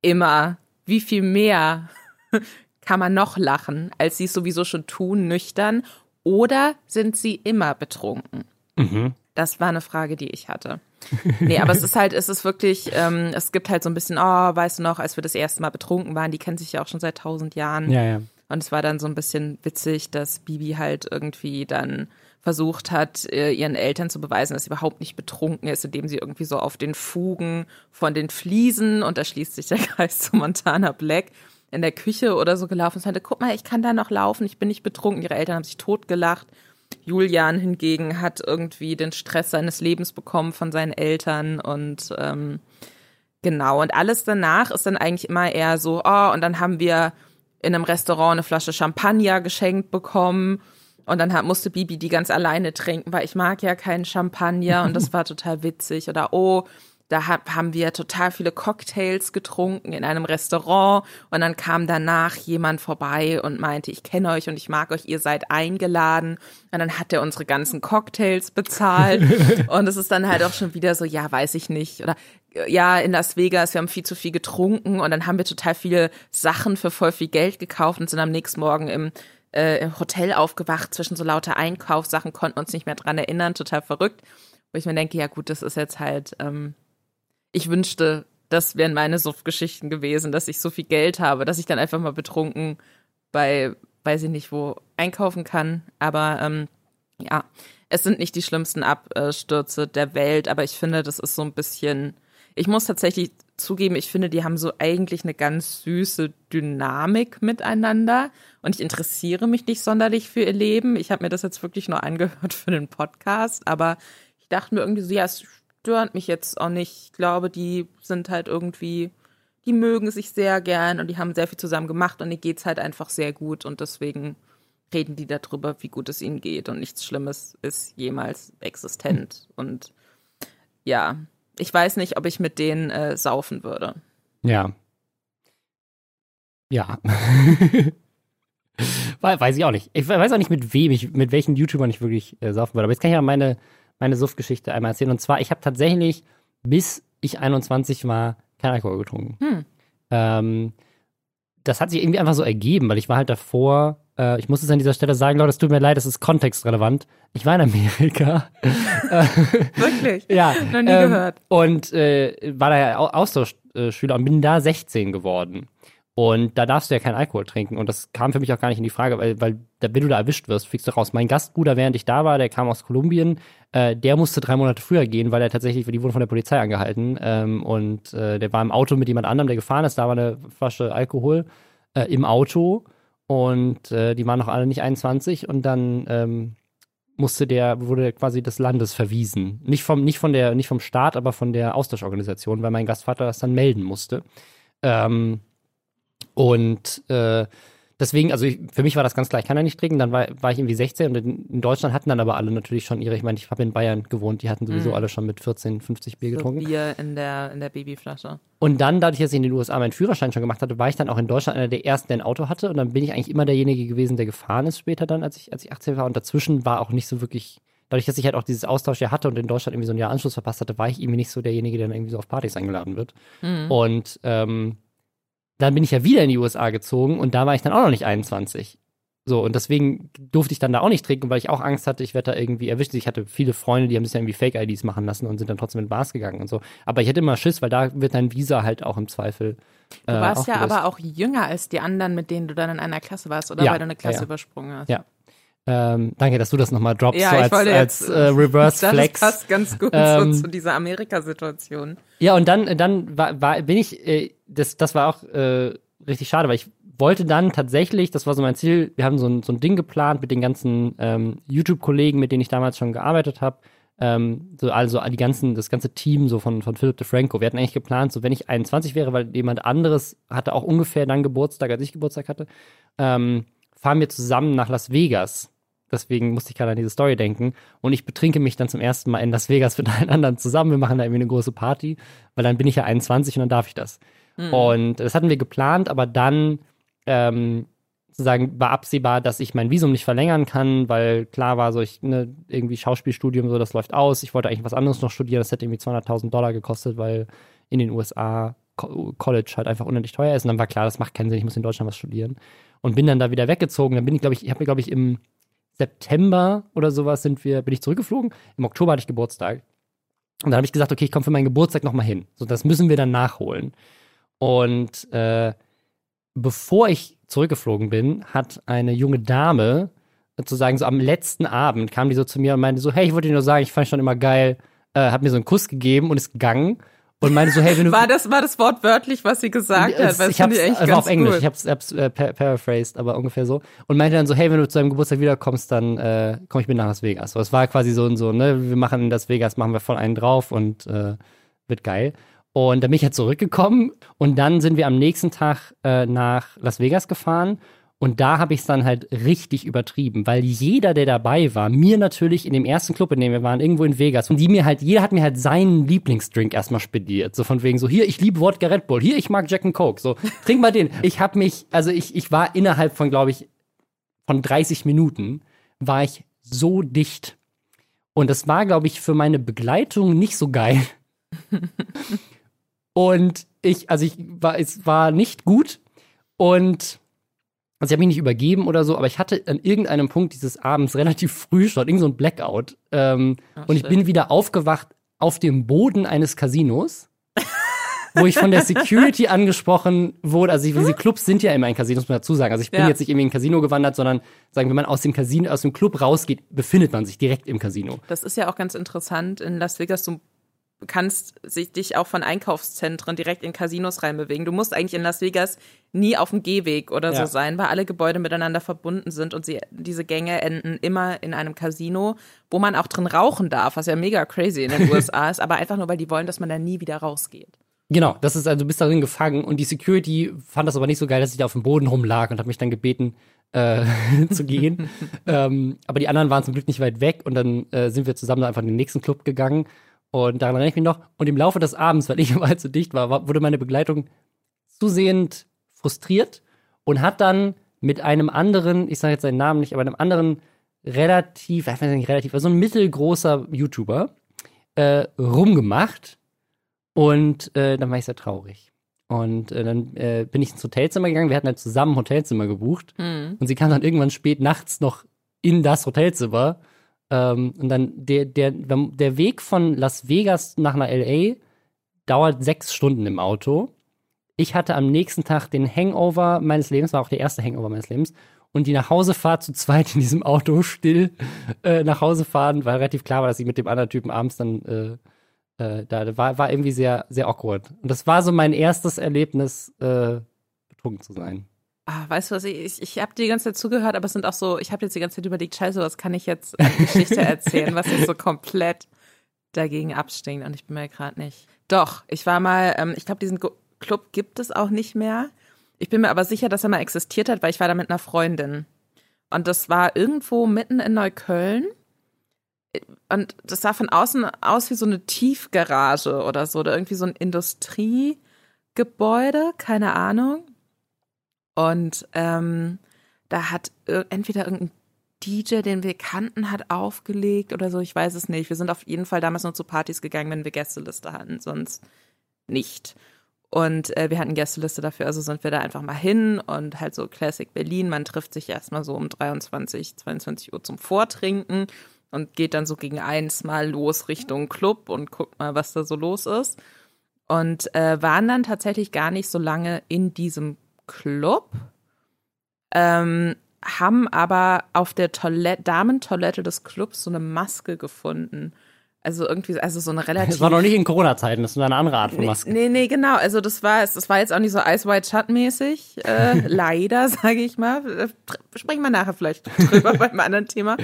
immer. Wie viel mehr *laughs* kann man noch lachen, als sie es sowieso schon tun, nüchtern? Oder sind sie immer betrunken? Mhm. Das war eine Frage, die ich hatte. Nee, aber es ist halt, es ist wirklich, ähm, es gibt halt so ein bisschen, oh, weißt du noch, als wir das erste Mal betrunken waren, die kennen sich ja auch schon seit tausend Jahren. Ja, ja. Und es war dann so ein bisschen witzig, dass Bibi halt irgendwie dann versucht hat, äh, ihren Eltern zu beweisen, dass sie überhaupt nicht betrunken ist, indem sie irgendwie so auf den Fugen von den Fliesen, und da schließt sich der *laughs* Kreis zu Montana Black, in der Küche oder so gelaufen ist und sagte, guck mal, ich kann da noch laufen, ich bin nicht betrunken. Ihre Eltern haben sich totgelacht. Julian hingegen hat irgendwie den Stress seines Lebens bekommen von seinen Eltern und ähm, genau. Und alles danach ist dann eigentlich immer eher so, oh, und dann haben wir in einem Restaurant eine Flasche Champagner geschenkt bekommen. Und dann hat, musste Bibi die ganz alleine trinken, weil ich mag ja keinen Champagner und das *laughs* war total witzig. Oder oh, da haben wir total viele Cocktails getrunken in einem Restaurant und dann kam danach jemand vorbei und meinte, ich kenne euch und ich mag euch, ihr seid eingeladen. Und dann hat er unsere ganzen Cocktails bezahlt. *laughs* und es ist dann halt auch schon wieder so, ja, weiß ich nicht. Oder ja, in Las Vegas, wir haben viel zu viel getrunken und dann haben wir total viele Sachen für voll viel Geld gekauft und sind am nächsten Morgen im äh, im Hotel aufgewacht zwischen so lauter Einkaufssachen, konnten uns nicht mehr dran erinnern, total verrückt. Wo ich mir denke, ja gut, das ist jetzt halt ähm, ich wünschte, das wären meine Suftgeschichten gewesen, dass ich so viel Geld habe, dass ich dann einfach mal betrunken bei, weiß ich nicht wo, einkaufen kann. Aber ähm, ja, es sind nicht die schlimmsten Abstürze der Welt, aber ich finde, das ist so ein bisschen. Ich muss tatsächlich zugeben, ich finde, die haben so eigentlich eine ganz süße Dynamik miteinander und ich interessiere mich nicht sonderlich für ihr Leben. Ich habe mir das jetzt wirklich nur angehört für den Podcast, aber ich dachte mir irgendwie so, ja, es stört mich jetzt auch nicht. Ich glaube, die sind halt irgendwie, die mögen sich sehr gern und die haben sehr viel zusammen gemacht und denen geht's halt einfach sehr gut und deswegen reden die darüber, wie gut es ihnen geht und nichts Schlimmes ist jemals existent. Und ja, ich weiß nicht, ob ich mit denen äh, saufen würde. Ja. Ja. *laughs* weiß ich auch nicht. Ich weiß auch nicht, mit wem ich, mit welchen YouTubern ich wirklich äh, saufen würde. Aber jetzt kann ich ja meine meine Suftgeschichte einmal erzählen. Und zwar, ich habe tatsächlich, bis ich 21 war, kein Alkohol getrunken. Hm. Ähm, das hat sich irgendwie einfach so ergeben, weil ich war halt davor, äh, ich muss es an dieser Stelle sagen, Leute, es tut mir leid, das ist kontextrelevant. Ich war in Amerika. *laughs* Wirklich? *laughs* ja. Noch nie ähm, gehört. Und äh, war da Austauschschüler und bin da 16 geworden. Und da darfst du ja keinen Alkohol trinken. Und das kam für mich auch gar nicht in die Frage, weil, weil wenn du da erwischt wirst, fliegst du raus. Mein Gastbruder, während ich da war, der kam aus Kolumbien, äh, der musste drei Monate früher gehen, weil er tatsächlich, die wurden von der Polizei angehalten. Ähm, und äh, der war im Auto mit jemand anderem, der gefahren ist. Da war eine Flasche Alkohol äh, im Auto. Und äh, die waren noch alle nicht 21. Und dann ähm, musste der, wurde quasi des Landes verwiesen. Nicht vom, nicht von der, nicht vom Staat, aber von der Austauschorganisation, weil mein Gastvater das dann melden musste. Ähm, und äh, deswegen, also ich, für mich war das ganz klar, ich kann ja nicht trinken. Dann war, war ich irgendwie 16 und in, in Deutschland hatten dann aber alle natürlich schon ihre, ich meine, ich habe in Bayern gewohnt, die hatten sowieso mm. alle schon mit 14, 50 Bier so getrunken. Bier in der, in der Babyflasche. Und dann, dadurch, dass ich in den USA meinen Führerschein schon gemacht hatte, war ich dann auch in Deutschland einer der ersten, der ein Auto hatte. Und dann bin ich eigentlich immer derjenige gewesen, der gefahren ist später dann, als ich, als ich 18 war. Und dazwischen war auch nicht so wirklich dadurch, dass ich halt auch dieses Austausch ja hatte und in Deutschland irgendwie so ein Jahr Anschluss verpasst hatte, war ich irgendwie nicht so derjenige, der dann irgendwie so auf Partys eingeladen wird. Mhm. Und ähm, dann bin ich ja wieder in die USA gezogen und da war ich dann auch noch nicht 21. So, und deswegen durfte ich dann da auch nicht trinken, weil ich auch Angst hatte, ich werde da irgendwie erwischt. Ich hatte viele Freunde, die haben sich ja irgendwie Fake-IDs machen lassen und sind dann trotzdem in Bars gegangen und so. Aber ich hatte immer Schiss, weil da wird dein Visa halt auch im Zweifel. Äh, du warst ja aber auch jünger als die anderen, mit denen du dann in einer Klasse warst, oder? Ja, weil du eine Klasse ja, ja. übersprungen hast. Ja. Ähm, danke, dass du das nochmal droppst, ja, so als, als jetzt, äh, Reverse *laughs* Flex. Das passt ganz gut ähm, so zu dieser Amerika-Situation. Ja, und dann, dann war, war, bin ich, äh, das, das war auch äh, richtig schade, weil ich wollte dann tatsächlich, das war so mein Ziel, wir haben so ein, so ein Ding geplant mit den ganzen ähm, YouTube-Kollegen, mit denen ich damals schon gearbeitet habe. Ähm, so, also die ganzen, das ganze Team so von, von Philip DeFranco. Wir hatten eigentlich geplant, so wenn ich 21 wäre, weil jemand anderes hatte auch ungefähr dann Geburtstag, als ich Geburtstag hatte, ähm, fahren wir zusammen nach Las Vegas. Deswegen musste ich gerade an diese Story denken. Und ich betrinke mich dann zum ersten Mal in Las Vegas mit *laughs* allen anderen zusammen. Wir machen da irgendwie eine große Party, weil dann bin ich ja 21 und dann darf ich das. Mhm. Und das hatten wir geplant, aber dann ähm, sozusagen war absehbar, dass ich mein Visum nicht verlängern kann, weil klar war so, ich ne, irgendwie Schauspielstudium, so das läuft aus. Ich wollte eigentlich was anderes noch studieren, das hätte irgendwie 200.000 Dollar gekostet, weil in den USA College halt einfach unendlich teuer ist. Und dann war klar, das macht keinen Sinn, ich muss in Deutschland was studieren. Und bin dann da wieder weggezogen. Dann bin ich, glaube ich, ich habe mir, glaube ich, im September oder sowas sind wir, bin ich zurückgeflogen. Im Oktober hatte ich Geburtstag. Und dann habe ich gesagt, okay, ich komme für meinen Geburtstag nochmal hin. So, das müssen wir dann nachholen. Und äh, bevor ich zurückgeflogen bin, hat eine junge Dame sozusagen so am letzten Abend kam die so zu mir und meinte so, hey, ich wollte dir nur sagen, ich fand schon immer geil, äh, hat mir so einen Kuss gegeben und ist gegangen und meinte so, hey, wenn du war das war das wortwörtlich, was sie gesagt hat, weil ich hab's, echt also auf Englisch, gut. ich hab's, hab's äh, paraphrased, aber ungefähr so und meinte dann so, hey, wenn du zu deinem Geburtstag wiederkommst, dann äh, komm ich mit nach Las Vegas. So, es war quasi so und so, ne, wir machen in Las Vegas, machen wir voll einen drauf und äh, wird geil. Und dann bin ich ja zurückgekommen und dann sind wir am nächsten Tag äh, nach Las Vegas gefahren und da habe ich es dann halt richtig übertrieben, weil jeder, der dabei war, mir natürlich in dem ersten Club, in dem wir waren, irgendwo in Vegas, und die mir halt, jeder hat mir halt seinen Lieblingsdrink erstmal spediert. So von wegen so, hier, ich liebe Wodka Red Bull, hier, ich mag Jack and Coke, so, trink mal den. Ich habe mich, also ich, ich war innerhalb von, glaube ich, von 30 Minuten, war ich so dicht. Und das war, glaube ich, für meine Begleitung nicht so geil. *laughs* Und ich, also ich war, es war nicht gut und also ich habe mich nicht übergeben oder so, aber ich hatte an irgendeinem Punkt dieses Abends *laughs* relativ früh schon irgend so ein Blackout. Ähm, Ach, und ich bin wieder aufgewacht auf dem Boden eines Casinos, wo ich von der Security *laughs* angesprochen wurde. Also diese Clubs sind ja immer ein Casino, muss man dazu sagen. Also ich bin ja. jetzt nicht irgendwie in ein Casino gewandert, sondern sagen, wenn man aus dem Casino, aus dem Club rausgeht, befindet man sich direkt im Casino. Das ist ja auch ganz interessant. In Las Vegas, so kannst sich dich auch von Einkaufszentren direkt in Casinos reinbewegen. Du musst eigentlich in Las Vegas nie auf dem Gehweg oder ja. so sein, weil alle Gebäude miteinander verbunden sind und sie, diese Gänge enden immer in einem Casino, wo man auch drin rauchen darf, was ja mega crazy in den *laughs* USA ist, aber einfach nur, weil die wollen, dass man da nie wieder rausgeht. Genau, das ist also, du bist darin gefangen und die Security fand das aber nicht so geil, dass ich da auf dem Boden rumlag und hat mich dann gebeten, äh, *laughs* zu gehen. *laughs* ähm, aber die anderen waren zum Glück nicht weit weg und dann äh, sind wir zusammen einfach in den nächsten Club gegangen und daran erinnere ich mich noch. Und im Laufe des Abends, weil ich *laughs* immer halt zu dicht war, wurde meine Begleitung zusehend frustriert und hat dann mit einem anderen, ich sage jetzt seinen Namen nicht, aber einem anderen relativ, ich weiß nicht relativ, also ein mittelgroßer YouTuber äh, rumgemacht. Und äh, dann war ich sehr traurig. Und äh, dann äh, bin ich ins Hotelzimmer gegangen. Wir hatten halt zusammen ein Hotelzimmer gebucht. Mhm. Und sie kam dann irgendwann spät nachts noch in das Hotelzimmer ähm, und dann der, der, der Weg von Las Vegas nach einer LA dauert sechs Stunden im Auto. Ich hatte am nächsten Tag den Hangover meines Lebens, war auch der erste Hangover meines Lebens. Und die Nachhausefahrt zu zweit in diesem Auto still äh, nach Hause fahren, weil relativ klar war, dass ich mit dem anderen Typen abends dann äh, äh, da war, war irgendwie sehr, sehr awkward. Und das war so mein erstes Erlebnis, äh, betrunken zu sein. Ah, weißt du was, ich, ich, habe die ganze Zeit zugehört, aber es sind auch so, ich habe jetzt die ganze Zeit überlegt, scheiße, was kann ich jetzt eine Geschichte *laughs* erzählen, was jetzt so komplett dagegen abstinkt und ich bin mir gerade nicht. Doch, ich war mal, ähm, ich glaube, diesen Club gibt es auch nicht mehr. Ich bin mir aber sicher, dass er mal existiert hat, weil ich war da mit einer Freundin. Und das war irgendwo mitten in Neukölln. Und das sah von außen aus wie so eine Tiefgarage oder so, oder irgendwie so ein Industriegebäude, keine Ahnung. Und ähm, da hat entweder irgendein DJ, den wir kannten, hat aufgelegt oder so, ich weiß es nicht. Wir sind auf jeden Fall damals nur zu Partys gegangen, wenn wir Gästeliste hatten, sonst nicht. Und äh, wir hatten Gästeliste dafür, also sind wir da einfach mal hin und halt so Classic Berlin. Man trifft sich erstmal so um 23, 22 Uhr zum Vortrinken und geht dann so gegen eins mal los Richtung Club und guckt mal, was da so los ist. Und äh, waren dann tatsächlich gar nicht so lange in diesem Club, ähm, haben aber auf der Toilette, Damentoilette des Clubs so eine Maske gefunden, Also irgendwie, also so eine relativ. Das war noch nicht in Corona-Zeiten, das ist eine andere Art von Maske. Nee, nee, genau. Also das war es. Das war jetzt auch nicht so Ice White Shut mäßig. Äh, *laughs* leider, sage ich mal. Äh, sprechen wir nachher vielleicht drüber *laughs* beim anderen Thema.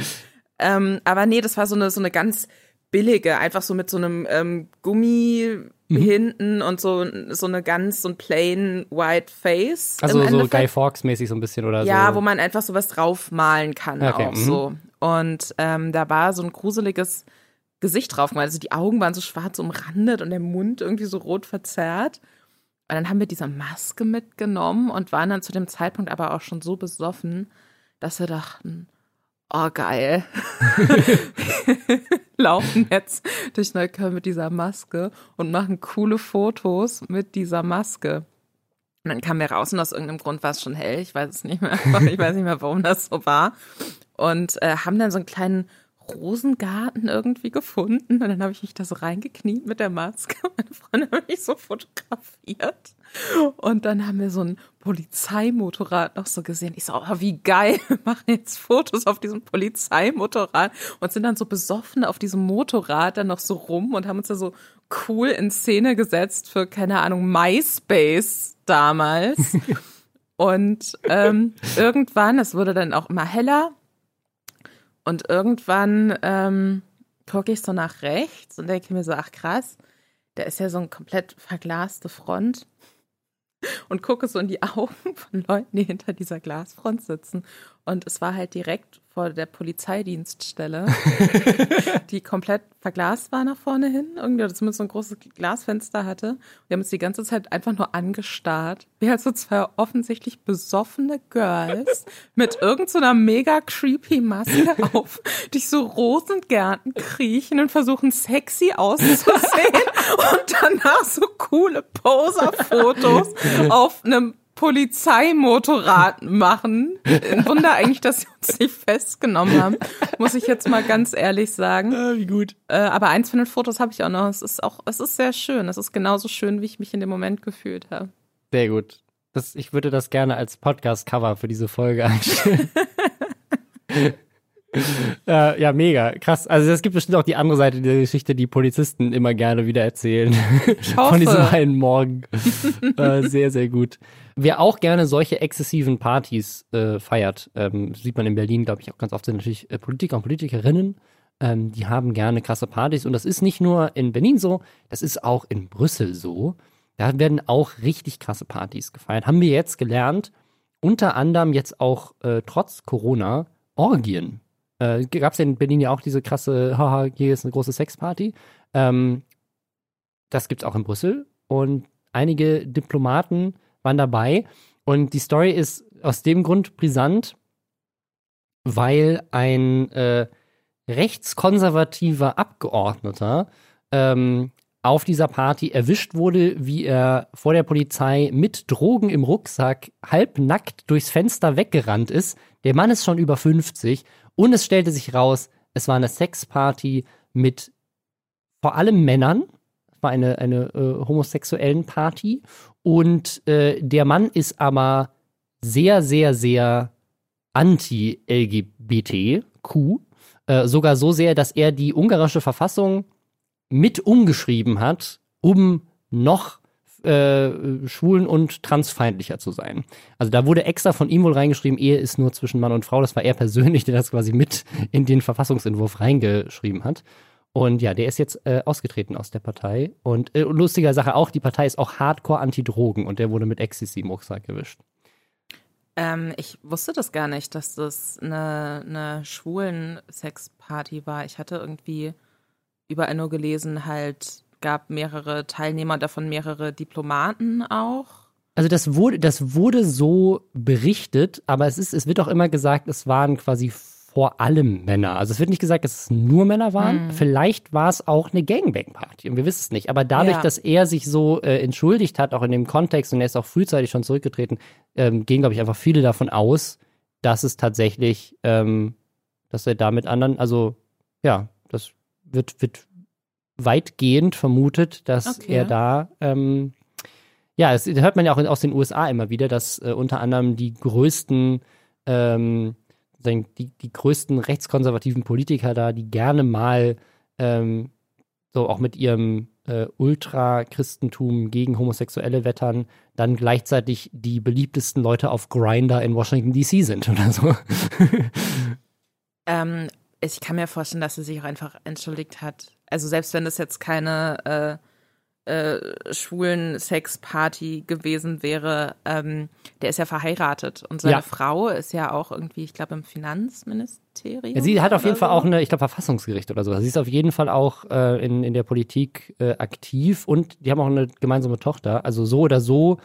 Ähm, aber nee, das war so eine, so eine ganz billige, einfach so mit so einem ähm, Gummi mhm. hinten und so, so eine ganz, so ein plain white face. Also so Guy Fawkes mäßig so ein bisschen oder ja, so. Ja, wo man einfach sowas draufmalen kann okay. auch mhm. so. Und ähm, da war so ein gruseliges Gesicht drauf gemalt. Also die Augen waren so schwarz umrandet und der Mund irgendwie so rot verzerrt. Und dann haben wir diese Maske mitgenommen und waren dann zu dem Zeitpunkt aber auch schon so besoffen, dass wir dachten, oh geil, *laughs* laufen jetzt durch Neukölln mit dieser Maske und machen coole Fotos mit dieser Maske. Und dann kamen wir raus und aus irgendeinem Grund war es schon hell. Ich weiß es nicht mehr. *laughs* Ich weiß nicht mehr, warum das so war. Und äh, haben dann so einen kleinen Rosengarten irgendwie gefunden. Und dann habe ich mich da so reingekniet mit der Maske. *laughs* Meine Freundin hat mich so fotografiert. Und dann haben wir so ein Polizeimotorrad noch so gesehen. Ich so, oh, wie geil, *laughs* wir machen jetzt Fotos auf diesem Polizeimotorrad und sind dann so besoffen auf diesem Motorrad dann noch so rum und haben uns da so cool in Szene gesetzt für, keine Ahnung, MySpace damals. *laughs* und ähm, irgendwann, es wurde dann auch immer heller und irgendwann ähm, gucke ich so nach rechts und denke mir so, ach krass, da ist ja so eine komplett verglaste Front und gucke so in die *laughs* Augen von Leuten, die hinter dieser Glasfront sitzen. Und es war halt direkt vor der Polizeidienststelle, *laughs* die komplett verglast war nach vorne hin, irgendwie, oder zumindest so ein großes Glasfenster hatte. Wir haben uns die ganze Zeit einfach nur angestarrt. Wie halt so zwei offensichtlich besoffene Girls *laughs* mit irgendeiner so mega creepy Maske auf, durch so Rosengärten kriechen und versuchen sexy auszusehen *laughs* und danach so coole Poser-Fotos auf einem Polizeimotorrad machen. Ein Wunder eigentlich, dass sie uns nicht festgenommen haben, muss ich jetzt mal ganz ehrlich sagen. Ah, wie gut. Äh, aber eins von den Fotos habe ich auch noch. Es ist auch, es ist sehr schön. Es ist genauso schön, wie ich mich in dem Moment gefühlt habe. Sehr gut. Das, ich würde das gerne als Podcast-Cover für diese Folge einstellen. *laughs* *laughs* äh, ja, mega. Krass. Also es gibt bestimmt auch die andere Seite der Geschichte, die Polizisten immer gerne wieder erzählen. Von diesem einen Morgen. *laughs* äh, sehr, sehr gut. Wer auch gerne solche exzessiven Partys äh, feiert, ähm, sieht man in Berlin, glaube ich, auch ganz oft sind natürlich äh, Politiker und Politikerinnen. Ähm, die haben gerne krasse Partys. Und das ist nicht nur in Berlin so, das ist auch in Brüssel so. Da werden auch richtig krasse Partys gefeiert. Haben wir jetzt gelernt, unter anderem jetzt auch äh, trotz Corona Orgien äh, gab es ja in Berlin ja auch diese krasse, haha, hier ist eine große Sexparty. Ähm, das gibt's auch in Brüssel und einige Diplomaten waren dabei. Und die Story ist aus dem Grund brisant, weil ein äh, rechtskonservativer Abgeordneter ähm, auf dieser Party erwischt wurde, wie er vor der Polizei mit Drogen im Rucksack halbnackt durchs Fenster weggerannt ist. Der Mann ist schon über 50 und es stellte sich raus, es war eine Sexparty mit vor allem Männern. Es war eine, eine äh, homosexuellen Party. Und äh, der Mann ist aber sehr, sehr, sehr anti-LGBTQ. Äh, sogar so sehr, dass er die ungarische Verfassung mit umgeschrieben hat, um noch äh, schwulen und transfeindlicher zu sein. Also da wurde extra von ihm wohl reingeschrieben, Ehe ist nur zwischen Mann und Frau. Das war er persönlich, der das quasi mit in den Verfassungsentwurf reingeschrieben hat. Und ja, der ist jetzt äh, ausgetreten aus der Partei. Und äh, lustiger Sache auch, die Partei ist auch hardcore anti-Drogen und der wurde mit Ecstasy im Rucksack gewischt. Ähm, ich wusste das gar nicht, dass das eine, eine schwulen Sexparty war. Ich hatte irgendwie überall nur gelesen, halt gab mehrere Teilnehmer, davon mehrere Diplomaten auch. Also das wurde, das wurde so berichtet, aber es ist, es wird auch immer gesagt, es waren quasi vor allem Männer. Also es wird nicht gesagt, dass es nur Männer waren. Mhm. Vielleicht war es auch eine Gangbang-Party und wir wissen es nicht. Aber dadurch, ja. dass er sich so äh, entschuldigt hat, auch in dem Kontext und er ist auch frühzeitig schon zurückgetreten, ähm, gehen, glaube ich, einfach viele davon aus, dass es tatsächlich, ähm, dass er da mit anderen, also ja, das wird, wird weitgehend vermutet, dass okay. er da, ähm, ja, das hört man ja auch aus den USA immer wieder, dass äh, unter anderem die größten, ähm, die, die größten rechtskonservativen Politiker da, die gerne mal ähm, so auch mit ihrem äh, Ultrachristentum gegen Homosexuelle wettern, dann gleichzeitig die beliebtesten Leute auf Grinder in Washington DC sind oder so. *laughs* ähm, ich kann mir vorstellen, dass sie sich auch einfach entschuldigt hat. Also selbst wenn das jetzt keine äh, äh, schwulen Sexparty gewesen wäre, ähm, der ist ja verheiratet und seine ja. Frau ist ja auch irgendwie, ich glaube, im Finanzministerium. Ja, sie hat auf jeden so. Fall auch eine, ich glaube, Verfassungsgericht oder so. Sie ist auf jeden Fall auch äh, in, in der Politik äh, aktiv und die haben auch eine gemeinsame Tochter. Also so oder so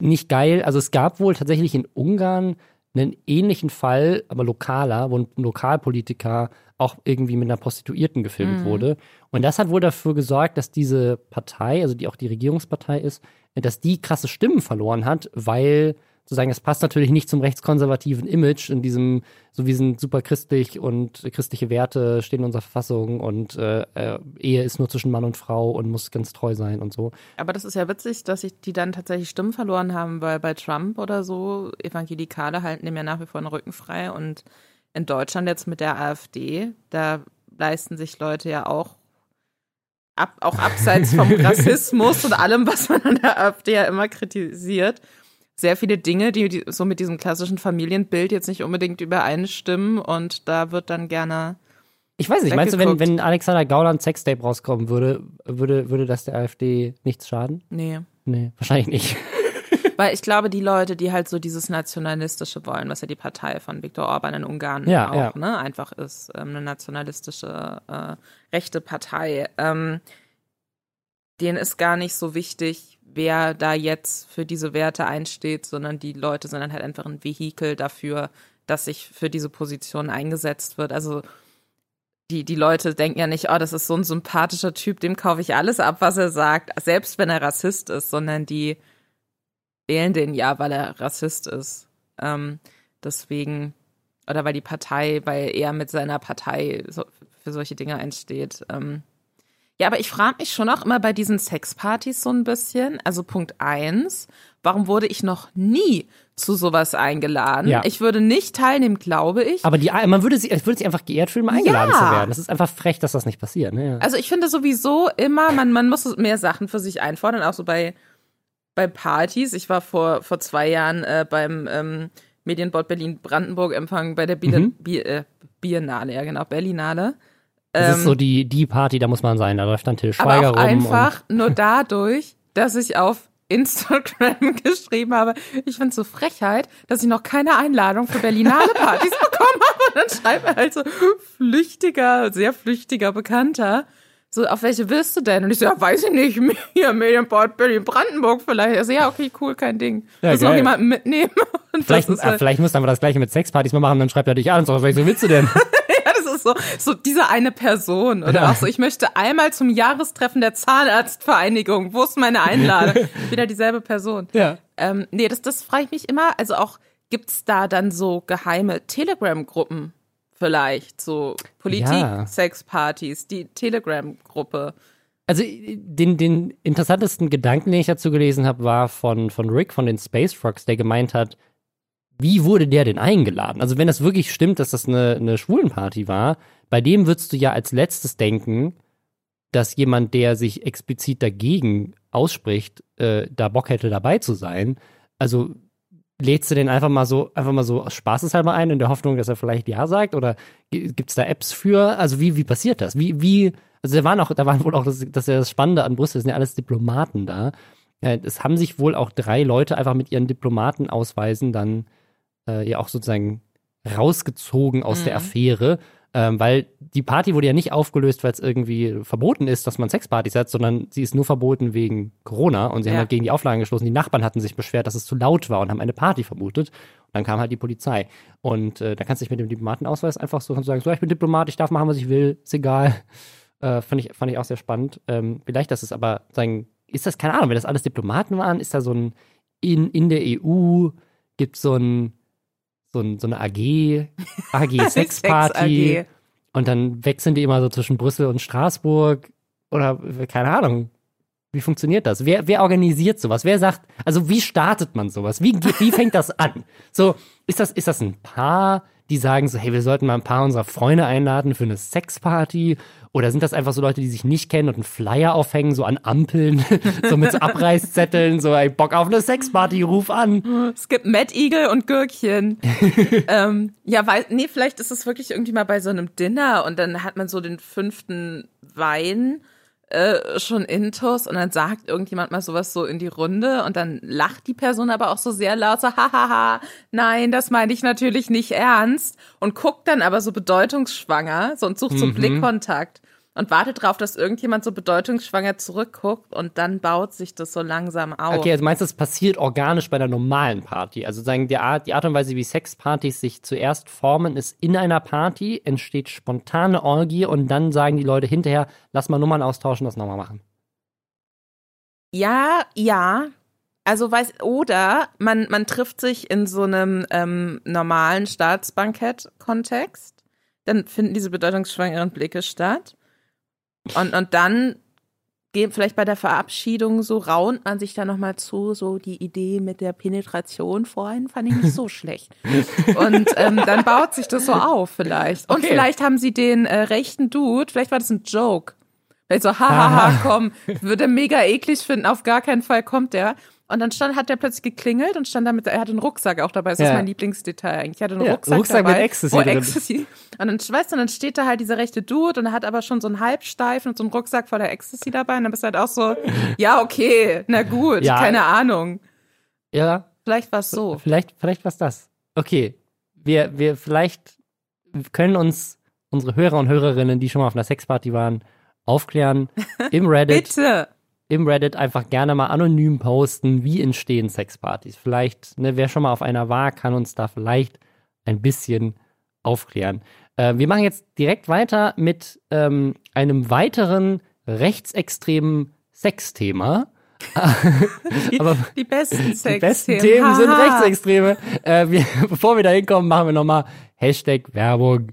nicht geil. Also es gab wohl tatsächlich in Ungarn einen ähnlichen Fall, aber lokaler, wo ein Lokalpolitiker auch irgendwie mit einer Prostituierten gefilmt mhm. wurde. Und das hat wohl dafür gesorgt, dass diese Partei, also die auch die Regierungspartei ist, dass die krasse Stimmen verloren hat, weil sozusagen, das passt natürlich nicht zum rechtskonservativen Image in diesem, so wir sind super christlich und christliche Werte stehen in unserer Verfassung und äh, äh, Ehe ist nur zwischen Mann und Frau und muss ganz treu sein und so. Aber das ist ja witzig, dass sich die dann tatsächlich Stimmen verloren haben, weil bei Trump oder so Evangelikale halten dem ja nach wie vor den Rücken frei und in Deutschland jetzt mit der AfD, da leisten sich Leute ja auch ab, auch abseits vom *laughs* Rassismus und allem, was man an der AfD ja immer kritisiert, sehr viele Dinge, die, die so mit diesem klassischen Familienbild jetzt nicht unbedingt übereinstimmen und da wird dann gerne. Ich weiß nicht, meinst du, wenn, wenn Alexander Gauland Sextape rauskommen würde, würde, würde das der AfD nichts schaden? Nee. Nee, wahrscheinlich nicht. *laughs* Weil ich glaube, die Leute, die halt so dieses Nationalistische wollen, was ja die Partei von Viktor Orban in Ungarn ja, auch ja. Ne, einfach ist, ähm, eine nationalistische äh, rechte Partei, ähm, denen ist gar nicht so wichtig, wer da jetzt für diese Werte einsteht, sondern die Leute sind dann halt einfach ein Vehikel dafür, dass sich für diese Position eingesetzt wird. Also die, die Leute denken ja nicht, oh, das ist so ein sympathischer Typ, dem kaufe ich alles ab, was er sagt, selbst wenn er Rassist ist, sondern die wählen den ja, weil er Rassist ist. Ähm, deswegen, oder weil die Partei, weil er mit seiner Partei so, für solche Dinge einsteht. Ähm, ja, aber ich frage mich schon auch immer bei diesen Sexpartys so ein bisschen. Also Punkt eins, warum wurde ich noch nie zu sowas eingeladen? Ja. Ich würde nicht teilnehmen, glaube ich. Aber die, man würde sich, würde sich einfach geehrt fühlen, eingeladen ja. zu werden. Das ist einfach frech, dass das nicht passiert. Ne? Also ich finde sowieso immer, man, man muss mehr Sachen für sich einfordern, auch so bei bei Partys. Ich war vor, vor zwei Jahren äh, beim ähm, Medienbord Berlin-Brandenburg-Empfang bei der Bier, mhm. Bier, äh, Biennale, ja genau, Berlinale. Das ähm, ist so die, die Party, da muss man sein, da läuft dann Till Schweiger aber auch rum. einfach nur dadurch, dass ich auf Instagram *laughs* geschrieben habe, ich finde es so Frechheit, dass ich noch keine Einladung für Berlinale Partys *laughs* bekommen habe. Und dann schreibt er halt so flüchtiger, sehr flüchtiger Bekannter so, auf welche willst du denn? Und ich so, ja, weiß ich nicht, *laughs* hier, Medienport Berlin Brandenburg vielleicht. Also, ja, okay, cool, kein Ding. Ja, Muss noch jemanden mitnehmen. *laughs* Und vielleicht, äh, halt vielleicht muss dann mal das gleiche mit Sexpartys mal machen, dann schreibt er dich an und sagt, welche willst du denn? *laughs* ja, das ist so, so diese eine Person. Oder ja. auch so, ich möchte einmal zum Jahrestreffen der Zahnarztvereinigung. Wo ist meine Einladung? Wieder dieselbe Person. Ja. Ähm, nee, das, das frage ich mich immer. Also auch, gibt's da dann so geheime Telegram-Gruppen? Vielleicht, so Politik-Sexpartys, ja. die Telegram-Gruppe. Also den, den interessantesten Gedanken, den ich dazu gelesen habe, war von, von Rick von den Space Frogs, der gemeint hat, wie wurde der denn eingeladen? Also wenn das wirklich stimmt, dass das eine, eine Schwulenparty war, bei dem würdest du ja als letztes denken, dass jemand, der sich explizit dagegen ausspricht, äh, da Bock hätte dabei zu sein. Also lädst du den einfach mal so, einfach mal so aus Spaßeshalber ein, in der Hoffnung, dass er vielleicht Ja sagt? Oder gibt es da Apps für? Also wie, wie passiert das? Wie, wie, also da waren auch, da waren wohl auch, das, das ist ja das Spannende an Brüssel, das sind ja alles Diplomaten da. Es haben sich wohl auch drei Leute einfach mit ihren Diplomatenausweisen dann äh, ja auch sozusagen rausgezogen aus mhm. der Affäre ähm, weil die Party wurde ja nicht aufgelöst, weil es irgendwie verboten ist, dass man Sexpartys hat, sondern sie ist nur verboten wegen Corona und sie ja. haben halt gegen die Auflagen geschlossen. Die Nachbarn hatten sich beschwert, dass es zu laut war und haben eine Party vermutet. Und dann kam halt die Polizei. Und äh, da kannst du dich mit dem Diplomatenausweis einfach so sagen, so, ich bin Diplomat, ich darf machen, was ich will, ist egal. Äh, fand, ich, fand ich auch sehr spannend. Ähm, vielleicht, das ist aber, sagen, ist das, keine Ahnung, wenn das alles Diplomaten waren, ist da so ein, in, in der EU gibt so ein, so, ein, so eine AG, AG *laughs* Sexparty. AG. Und dann wechseln die immer so zwischen Brüssel und Straßburg oder keine Ahnung. Wie funktioniert das? Wer, wer organisiert sowas? Wer sagt, also wie startet man sowas? Wie, wie fängt das an? So, ist das, ist das ein Paar, die sagen so, hey, wir sollten mal ein paar unserer Freunde einladen für eine Sexparty? Oder sind das einfach so Leute, die sich nicht kennen und einen Flyer aufhängen, so an Ampeln, *laughs* so mit so Abreißzetteln, so, ey, Bock auf eine Sexparty, ruf an. Es gibt Mad Eagle und Gürkchen. *laughs* ähm, ja, weil, nee, vielleicht ist es wirklich irgendwie mal bei so einem Dinner und dann hat man so den fünften Wein äh, schon intus und dann sagt irgendjemand mal sowas so in die Runde und dann lacht die Person aber auch so sehr laut, so hahaha, nein, das meine ich natürlich nicht ernst und guckt dann aber so bedeutungsschwanger so und sucht so Mhm. Blickkontakt und wartet drauf, dass irgendjemand so bedeutungsschwanger zurückguckt und dann baut sich das so langsam auf. Okay, also meinst du, das passiert organisch bei einer normalen Party? Also sagen, die Art, die Art und Weise, wie Sexpartys sich zuerst formen, ist in einer Party, entsteht spontane Orgie und dann sagen die Leute hinterher, lass mal Nummern austauschen, das nochmal machen. Ja, ja. Also weiß, oder man, man trifft sich in so einem ähm, normalen Staatsbankett-Kontext. Dann finden diese bedeutungsschwangeren Blicke statt. Und, und dann geht vielleicht bei der Verabschiedung so, raunt man sich da nochmal zu, so die Idee mit der Penetration vorhin fand ich nicht so *laughs* schlecht. Und ähm, dann baut sich das so auf vielleicht. Und Okay. vielleicht haben sie den äh, rechten Dude, vielleicht war das ein Joke. Vielleicht so, hahaha, komm, würde mega eklig finden, auf gar keinen Fall kommt der. Und dann stand, hat der plötzlich geklingelt und stand damit, er hatte einen Rucksack auch dabei. Das ist Ja. mein Lieblingsdetail eigentlich. Er hatte einen Ja, Rucksack, Rucksack dabei, mit Ecstasy drin. Ecstasy. Und dann, weißt du, dann steht da halt dieser rechte Dude und er hat aber schon so einen Halbsteifen und so einen Rucksack voller Ecstasy dabei. Und dann bist du halt auch so, *laughs* ja, okay, na gut, Ja. keine Ahnung. Ja, Vielleicht war es so. vielleicht, vielleicht was das. Okay, wir, wir vielleicht können uns unsere Hörer und Hörerinnen, die schon mal auf einer Sexparty waren, aufklären *laughs* im Reddit. Bitte. Im Reddit einfach gerne mal anonym posten, wie entstehen Sexpartys. Vielleicht, ne, wer schon mal auf einer war, kann uns da vielleicht ein bisschen aufklären. Äh, wir machen jetzt direkt weiter mit ähm, einem weiteren rechtsextremen Sexthema. *laughs* Aber Die besten Sex die besten Themen sind Rechtsextreme. Äh, wir, *laughs* bevor wir da hinkommen, machen wir nochmal Hashtag Werbung.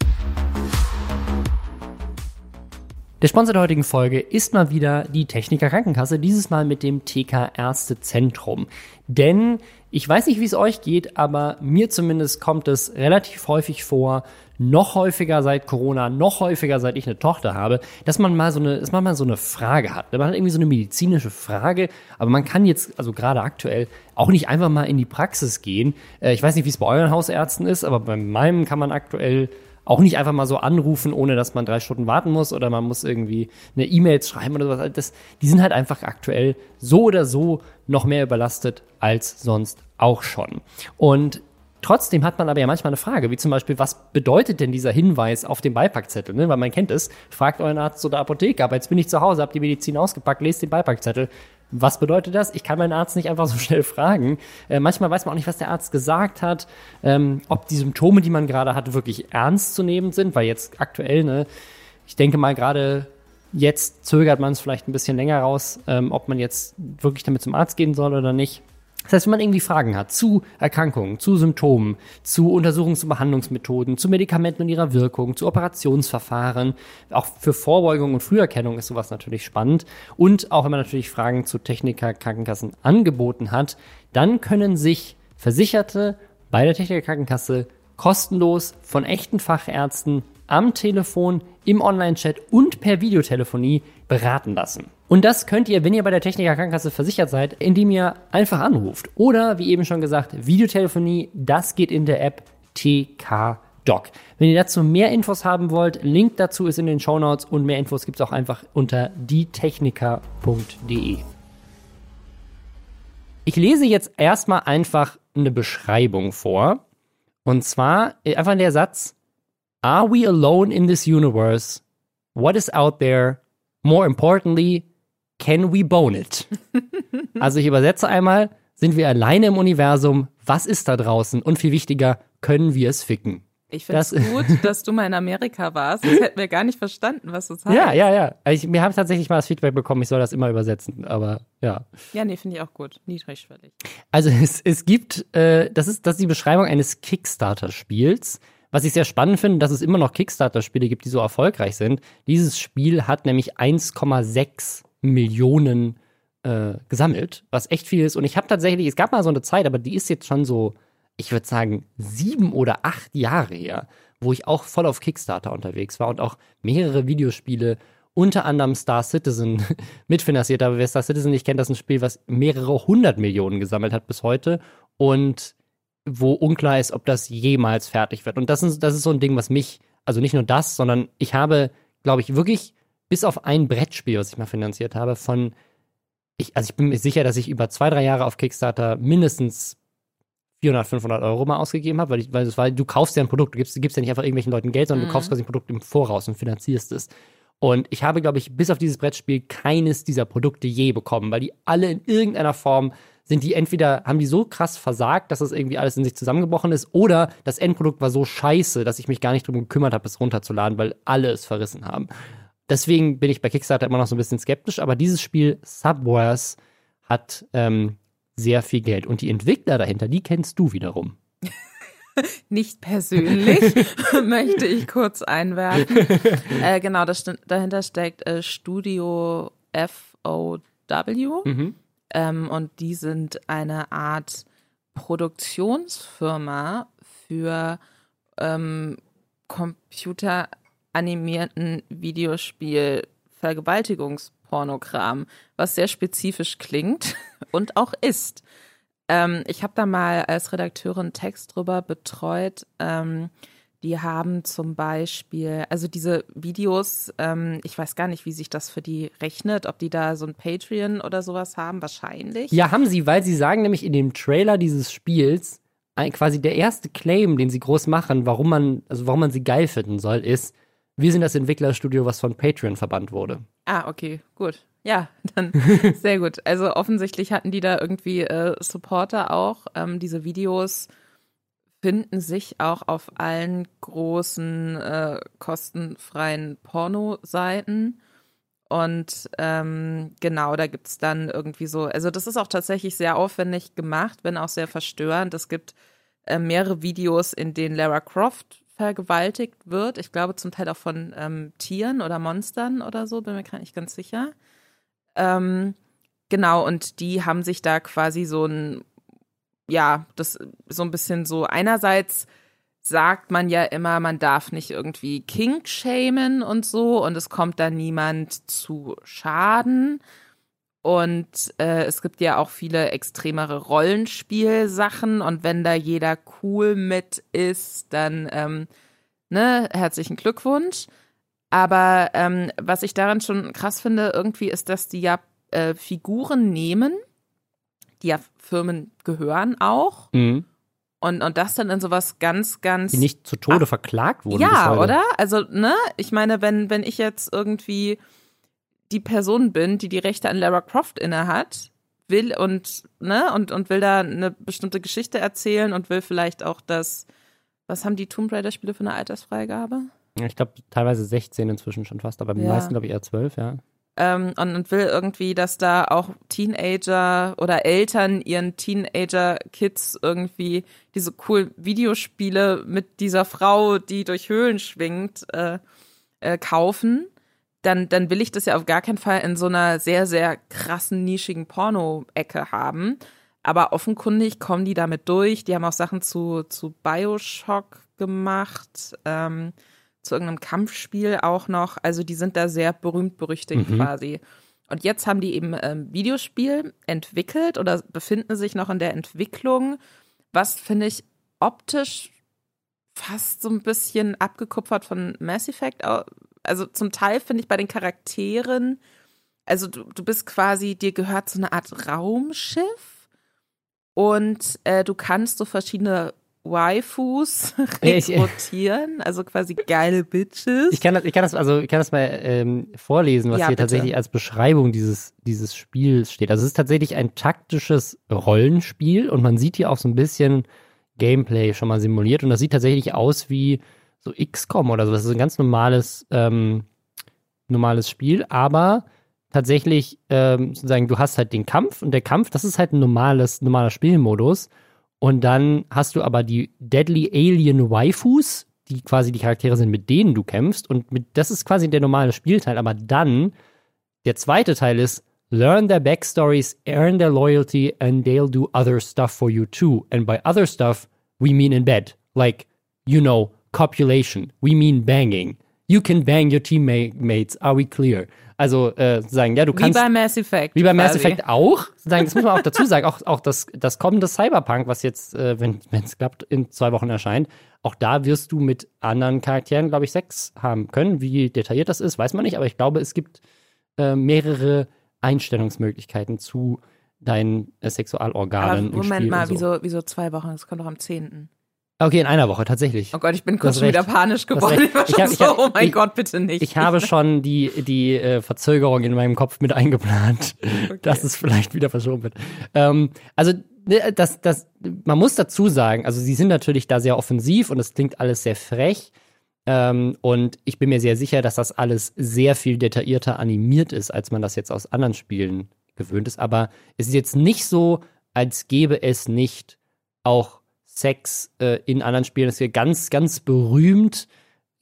Der Sponsor der heutigen Folge ist mal wieder die Techniker Krankenkasse, dieses Mal mit dem TK Ärztezentrum. Denn ich weiß nicht, wie es euch geht, aber mir zumindest kommt es relativ häufig vor, noch häufiger seit Corona, noch häufiger seit ich eine Tochter habe, dass man mal so eine, dass man mal so eine Frage hat. Man hat irgendwie so eine medizinische Frage, aber man kann jetzt, also gerade aktuell, auch nicht einfach mal in die Praxis gehen. Äh, Ich weiß nicht, wie es bei euren Hausärzten ist, aber bei meinem kann man aktuell auch nicht einfach mal so anrufen, ohne dass man drei Stunden warten muss oder man muss irgendwie eine E-Mail schreiben oder sowas. Das, die sind halt einfach aktuell so oder so noch mehr überlastet als sonst auch schon. Und Trotzdem hat man aber ja manchmal eine Frage, wie zum Beispiel, was bedeutet denn dieser Hinweis auf dem Beipackzettel? Ne? Weil man kennt es, fragt euren Arzt oder Apotheker, aber jetzt bin ich zu Hause, hab die Medizin ausgepackt, lest den Beipackzettel. Was bedeutet das? Ich kann meinen Arzt nicht einfach so *laughs* schnell fragen. Äh, manchmal weiß man auch nicht, was der Arzt gesagt hat, ähm, ob die Symptome, die man gerade hat, wirklich ernst zu nehmen sind, weil jetzt aktuell, ne, ich denke mal gerade jetzt zögert man es vielleicht ein bisschen länger raus, ähm, ob man jetzt wirklich damit zum Arzt gehen soll oder nicht. Das heißt, wenn man irgendwie Fragen hat zu Erkrankungen, zu Symptomen, zu Untersuchungs- und Behandlungsmethoden, zu Medikamenten und ihrer Wirkung, zu Operationsverfahren, auch für Vorbeugung und Früherkennung ist sowas natürlich spannend. Und auch wenn man natürlich Fragen zu Techniker Krankenkassen angeboten hat, dann können sich Versicherte bei der Techniker Krankenkasse kostenlos von echten Fachärzten am Telefon, im Online-Chat und per Videotelefonie beraten lassen. Und das könnt ihr, wenn ihr bei der Techniker Krankenkasse versichert seid, indem ihr einfach anruft. Oder, wie eben schon gesagt, Videotelefonie, das geht in der App TK Doc. Wenn ihr dazu mehr Infos haben wollt, Link dazu ist in den Show Notes und mehr Infos gibt's auch einfach unter dietechniker.de. Ich lese jetzt erstmal einfach eine Beschreibung vor. Und zwar äh, einfach der Satz, Are we alone in this universe? What is out there? More importantly, can we bone it? *laughs* also ich übersetze einmal, sind wir alleine im Universum? Was ist da draußen? Und viel wichtiger, können wir es ficken? Ich finde es Das- gut, dass du mal in Amerika warst. Das hätten wir gar nicht verstanden, was das heißt. Ja, ja, ja. Ich, mir habe tatsächlich mal das Feedback bekommen, ich soll das immer übersetzen, aber ja. Ja, nee, finde ich auch gut. Niedrigschwellig. Also es, es gibt, äh, das, ist, das ist die Beschreibung eines Kickstarter-Spiels. Was ich sehr spannend finde, dass es immer noch Kickstarter-Spiele gibt, die so erfolgreich sind. Dieses Spiel hat nämlich 1,6 Millionen äh, gesammelt, was echt viel ist. Und ich habe tatsächlich, es gab mal so eine Zeit, aber die ist jetzt schon so, ich würde sagen, sieben oder acht Jahre her, wo ich auch voll auf Kickstarter unterwegs war und auch mehrere Videospiele, unter anderem Star Citizen, *laughs* mitfinanziert habe. Wer Star Citizen nicht kennt, das ist ein Spiel, was mehrere hundert Millionen gesammelt hat bis heute und wo unklar ist, ob das jemals fertig wird. Und das ist, das ist so ein Ding, was mich, also nicht nur das, sondern ich habe, glaube ich, wirklich bis auf ein Brettspiel, was ich mal finanziert habe, von, ich, also ich bin mir sicher, dass ich über zwei, drei Jahre auf Kickstarter mindestens 400, 500 Euro mal ausgegeben habe, weil, ich, weil, das, weil du kaufst ja ein Produkt, du gibst, gibst ja nicht einfach irgendwelchen Leuten Geld, sondern mhm. du kaufst quasi ein Produkt im Voraus und finanzierst es. Und ich habe, glaube ich, bis auf dieses Brettspiel keines dieser Produkte je bekommen, weil die alle in irgendeiner Form sind die entweder, haben die so krass versagt, dass das irgendwie alles in sich zusammengebrochen ist, oder das Endprodukt war so scheiße, dass ich mich gar nicht drum gekümmert habe, es runterzuladen, weil alle es verrissen haben. Deswegen bin ich bei Kickstarter immer noch so ein bisschen skeptisch, aber dieses Spiel Subwars hat ähm, sehr viel Geld. Und die Entwickler dahinter, die kennst du wiederum. *laughs* Nicht persönlich, *laughs* möchte ich kurz einwerfen. *laughs* Äh, genau, das, dahinter steckt äh, Studio FOW. Mhm. Ähm, und die sind eine Art Produktionsfirma für ähm, Computer animierten Videospiel Vergewaltigungspornogramm, was sehr spezifisch klingt *laughs* und auch ist. Ähm, ich habe da mal als Redakteurin Text drüber betreut. Ähm, die haben zum Beispiel, also diese Videos, ähm, ich weiß gar nicht, wie sich das für die rechnet, ob die da so ein Patreon oder sowas haben, wahrscheinlich. Ja, haben sie, weil sie sagen nämlich in dem Trailer dieses Spiels, quasi der erste Claim, den sie groß machen, warum man, also warum man sie geil finden soll, ist, wir sind das Entwicklerstudio, was von Patreon verbannt wurde. Ah, okay, gut. Ja, *laughs* dann sehr gut. Also offensichtlich hatten die da irgendwie äh, Supporter auch. Ähm, diese Videos finden sich auch auf allen großen äh, kostenfreien Porno-Seiten. Und ähm, genau, da gibt es dann irgendwie so, also das ist auch tatsächlich sehr aufwendig gemacht, wenn auch sehr verstörend. Es gibt äh, mehrere Videos, in denen Lara Croft vergewaltigt wird. Ich glaube zum Teil auch von ähm, Tieren oder Monstern oder so, bin mir gar nicht ganz sicher. Ähm, genau, und die haben sich da quasi so ein, ja, das so ein bisschen so, einerseits sagt man ja immer, man darf nicht irgendwie Kink shamen und so und es kommt da niemand zu Schaden. Und äh, es gibt ja auch viele extremere Rollenspielsachen und wenn da jeder cool mit ist, dann ähm, ne, herzlichen Glückwunsch. Aber ähm, was ich daran schon krass finde, irgendwie ist, dass die ja äh, Figuren nehmen, die ja Firmen gehören auch. Mhm. Und, und das dann in sowas ganz, ganz. Die nicht zu Tode ah, verklagt wurden. Ja, oder? Also, ne? Ich meine, wenn, wenn ich jetzt irgendwie die Person bin, die die Rechte an Lara Croft innehat, will und, ne, und, und will da eine bestimmte Geschichte erzählen und will vielleicht auch das, was haben die Tomb Raider-Spiele für eine Altersfreigabe? Ich glaube, teilweise 16 inzwischen schon fast, aber die ja. meisten, glaube ich, eher 12, ja. Ähm, und, und, will irgendwie, dass da auch Teenager oder Eltern ihren Teenager-Kids irgendwie diese coolen Videospiele mit dieser Frau, die durch Höhlen schwingt, äh, äh, kaufen dann, dann will ich das ja auf gar keinen Fall in so einer sehr, sehr krassen, nischigen Porno-Ecke haben. Aber offenkundig kommen die damit durch. Die haben auch Sachen zu, zu Bioshock gemacht, ähm, zu irgendeinem Kampfspiel auch noch. Also die sind da sehr berühmt berüchtigt mhm. quasi. Und jetzt haben die eben ähm, Videospiel entwickelt oder befinden sich noch in der Entwicklung, was finde ich optisch fast so ein bisschen abgekupfert von Mass Effect also zum Teil finde ich bei den Charakteren, also du, du bist quasi, dir gehört so eine Art Raumschiff und äh, du kannst so verschiedene Waifus *laughs* rekrutieren, also quasi geile Bitches. Ich kann das, ich kann das, also ich kann das mal ähm, vorlesen, was ja, hier bitte. tatsächlich als Beschreibung dieses, dieses Spiels steht. Also es ist tatsächlich ein taktisches Rollenspiel und man sieht hier auch so ein bisschen Gameplay schon mal simuliert und das sieht tatsächlich aus wie so XCOM oder so. Das ist ein ganz normales, ähm, normales Spiel, aber tatsächlich ähm, sozusagen, du hast halt den Kampf und der Kampf, das ist halt ein normales, normaler Spielmodus. Und dann hast du aber die Deadly Alien Waifus, die quasi die Charaktere sind, mit denen du kämpfst. Und mit, das ist quasi der normale Spielteil. Aber dann, der zweite Teil ist, learn their backstories, earn their loyalty, and they'll do other stuff for you too. And by other stuff, we mean in bed. Like, you know, copulation. We mean banging. You can bang your teammates. Are we clear? Also äh, sagen, ja, du kannst. Wie bei Mass Effect. Wie bei Mass Effect auch. Sagen, das muss man auch dazu sagen. Auch, auch das, das kommende Cyberpunk, was jetzt, äh, wenn es klappt, in zwei Wochen erscheint, auch da wirst du mit anderen Charakteren, glaube ich, Sex haben können. Wie detailliert das ist, weiß man nicht, aber ich glaube, es gibt äh, mehrere Einstellungsmöglichkeiten zu deinen äh, Sexualorganen. Aber Moment mal, so. wieso, wieso zwei Wochen? Das kommt doch am 10. Okay, in einer Woche, tatsächlich. Oh Gott, ich bin kurz schon wieder panisch geworden. Ich war schon ich hab, so, hab, oh mein ich, Gott, bitte nicht. Ich habe schon die, die äh, Verzögerung in meinem Kopf mit eingeplant, okay. dass es vielleicht wieder verschoben wird. Ähm, also, ne, das, das, man muss dazu sagen, also sie sind natürlich da sehr offensiv und es klingt alles sehr frech. Ähm, und ich bin mir sehr sicher, dass das alles sehr viel detaillierter animiert ist, als man das jetzt aus anderen Spielen gewöhnt ist. Aber es ist jetzt nicht so, als gäbe es nicht auch Sex äh, in anderen Spielen. Das ist ganz, ganz berühmt.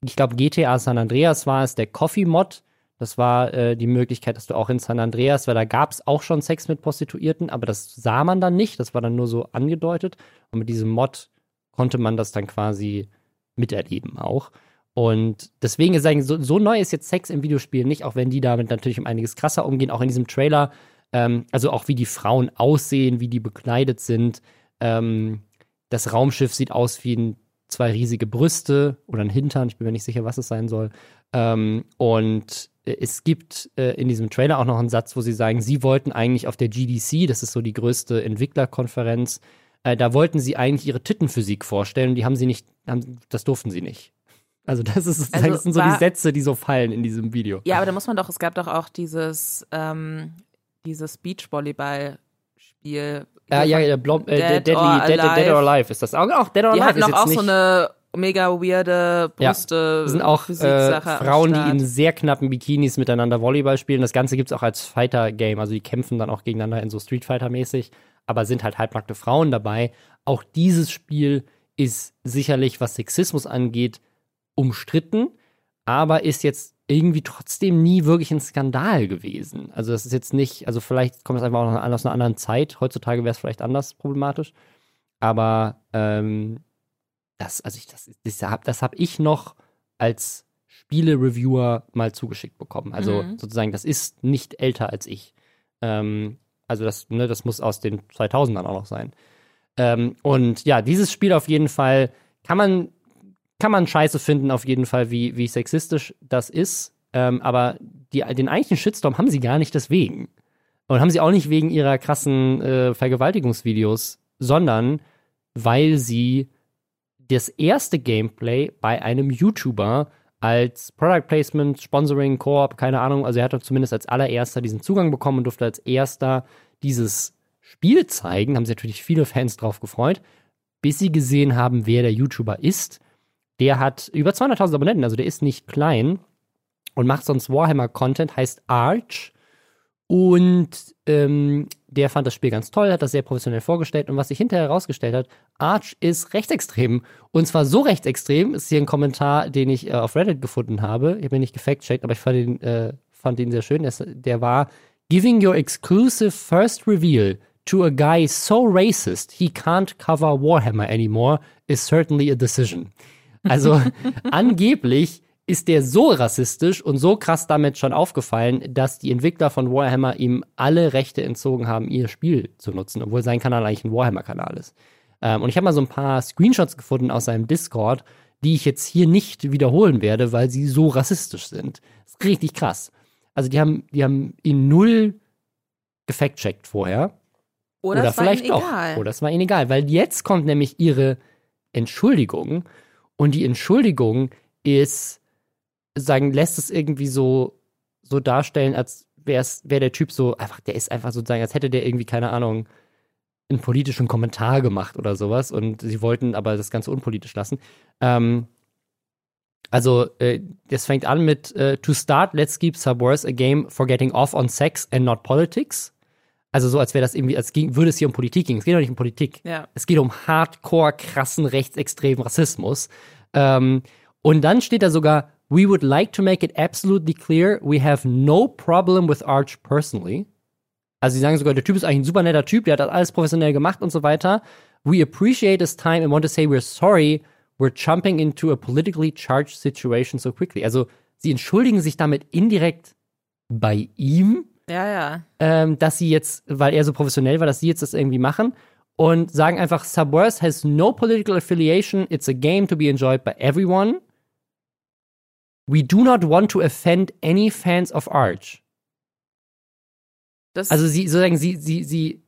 Ich glaube, GTA San Andreas war es, der Coffee-Mod. Das war äh, die Möglichkeit, dass du auch in San Andreas, weil da gab es auch schon Sex mit Prostituierten, aber das sah man dann nicht. Das war dann nur so angedeutet. Und mit diesem Mod konnte man das dann quasi miterleben auch. Und deswegen ist eigentlich so, so neu ist jetzt Sex im Videospiel nicht, auch wenn die damit natürlich um einiges krasser umgehen. Auch in diesem Trailer, ähm, also auch wie die Frauen aussehen, wie die bekleidet sind. Ähm, das Raumschiff sieht aus wie ein, zwei riesige Brüste oder ein Hintern, ich bin mir nicht sicher, was es sein soll. Ähm, und es gibt äh, in diesem Trailer auch noch einen Satz, wo sie sagen, sie wollten eigentlich auf der GDC, das ist so die größte Entwicklerkonferenz, äh, da wollten sie eigentlich ihre Tittenphysik vorstellen, die haben sie nicht, haben, das durften sie nicht. Also das, ist, also das sind so die Sätze, die so fallen in diesem Video. Ja, aber da muss man doch, es gab doch auch dieses, ähm, dieses Beachvolleyball-Spiel, ja, ja, ja Blom, äh, Dead, Deadly, or Dead, Dead, or Alive ist das. Auch, auch Dead or die Alive ist jetzt auch nicht, so eine mega weirde Brüste. Ja, sind auch äh, Frauen, die in sehr knappen Bikinis miteinander Volleyball spielen. Das Ganze gibt's auch als Fighter-Game. Also die kämpfen dann auch gegeneinander in so Street Fighter-mäßig, aber sind halt halbnackte Frauen dabei. Auch dieses Spiel ist sicherlich, was Sexismus angeht, umstritten, aber ist jetzt irgendwie trotzdem nie wirklich ein Skandal gewesen. Also das ist jetzt nicht, also vielleicht kommt es einfach auch aus einer anderen Zeit. Heutzutage wäre es vielleicht anders problematisch. Aber ähm, das, also ich, das, das habe das hab ich noch als Spiele-Reviewer mal zugeschickt bekommen. Also mhm. sozusagen, das ist nicht älter als ich. Ähm, also das, ne, das muss aus den 2000ern auch noch sein. Ähm, und ja, dieses Spiel auf jeden Fall kann man kann man scheiße finden, auf jeden Fall, wie, wie sexistisch das ist. Ähm, aber die, den eigentlichen Shitstorm haben sie gar nicht deswegen. Und haben sie auch nicht wegen ihrer krassen äh, Vergewaltigungsvideos, sondern weil sie das erste Gameplay bei einem YouTuber als Product Placement, Sponsoring, Koop, keine Ahnung, also er hat zumindest als allererster diesen Zugang bekommen und durfte als erster dieses Spiel zeigen. Haben sich natürlich viele Fans drauf gefreut, bis sie gesehen haben, wer der YouTuber ist der hat über 200.000 Abonnenten, also der ist nicht klein und macht sonst Warhammer-Content, heißt Arch. Und ähm, der fand das Spiel ganz toll, hat das sehr professionell vorgestellt. Und was sich hinterher herausgestellt hat, Arch ist rechtsextrem. Und zwar so rechtsextrem, ist hier ein Kommentar, den ich äh, auf Reddit gefunden habe. Ich habe ihn nicht gefact-checkt, aber ich fand ihn, äh, fand ihn sehr schön. Der, der war Giving your exclusive first reveal to a guy so racist he can't cover Warhammer anymore is certainly a decision. Also *laughs* angeblich ist der so rassistisch und so krass damit schon aufgefallen, dass die Entwickler von Warhammer ihm alle Rechte entzogen haben, ihr Spiel zu nutzen, obwohl sein Kanal eigentlich ein Warhammer-Kanal ist. Ähm, und ich habe mal so ein paar Screenshots gefunden aus seinem Discord, die ich jetzt hier nicht wiederholen werde, weil sie so rassistisch sind. Das ist richtig krass. Also die haben, die haben ihn null gefact-checkt vorher. Oder, Oder vielleicht auch. Egal. Oder es war ihnen egal, weil jetzt kommt nämlich ihre Entschuldigung und die Entschuldigung ist, sagen, lässt es irgendwie so, so darstellen, als wäre wär der Typ so, einfach, der ist einfach sozusagen, als hätte der irgendwie, keine Ahnung, einen politischen Kommentar gemacht oder sowas. Und sie wollten aber das Ganze unpolitisch lassen. Ähm, also, äh, das fängt an mit äh, To start, let's keep Subverse a game for getting off on sex and not politics. Also so, als wäre das irgendwie, als ging, würde es hier um Politik gehen. Es geht doch nicht um Politik. Ja. Es geht um hardcore, krassen, rechtsextremen Rassismus. Ähm, und dann steht da sogar, we would like to make it absolutely clear, we have no problem with Arch personally. Also sie sagen sogar, der Typ ist eigentlich ein super netter Typ, der hat das alles professionell gemacht und so weiter. We appreciate his time and want to say we're sorry we're jumping into a politically charged situation so quickly. Also sie entschuldigen sich damit indirekt bei ihm, Ja, ja. ähm, dass sie jetzt, weil er so professionell war, dass sie jetzt das irgendwie machen und sagen einfach, Subverse has no political affiliation. It's a game to be enjoyed by everyone. We do not want to offend any fans of Arch. Das, Also sie sozusagen, sie, sie, sie,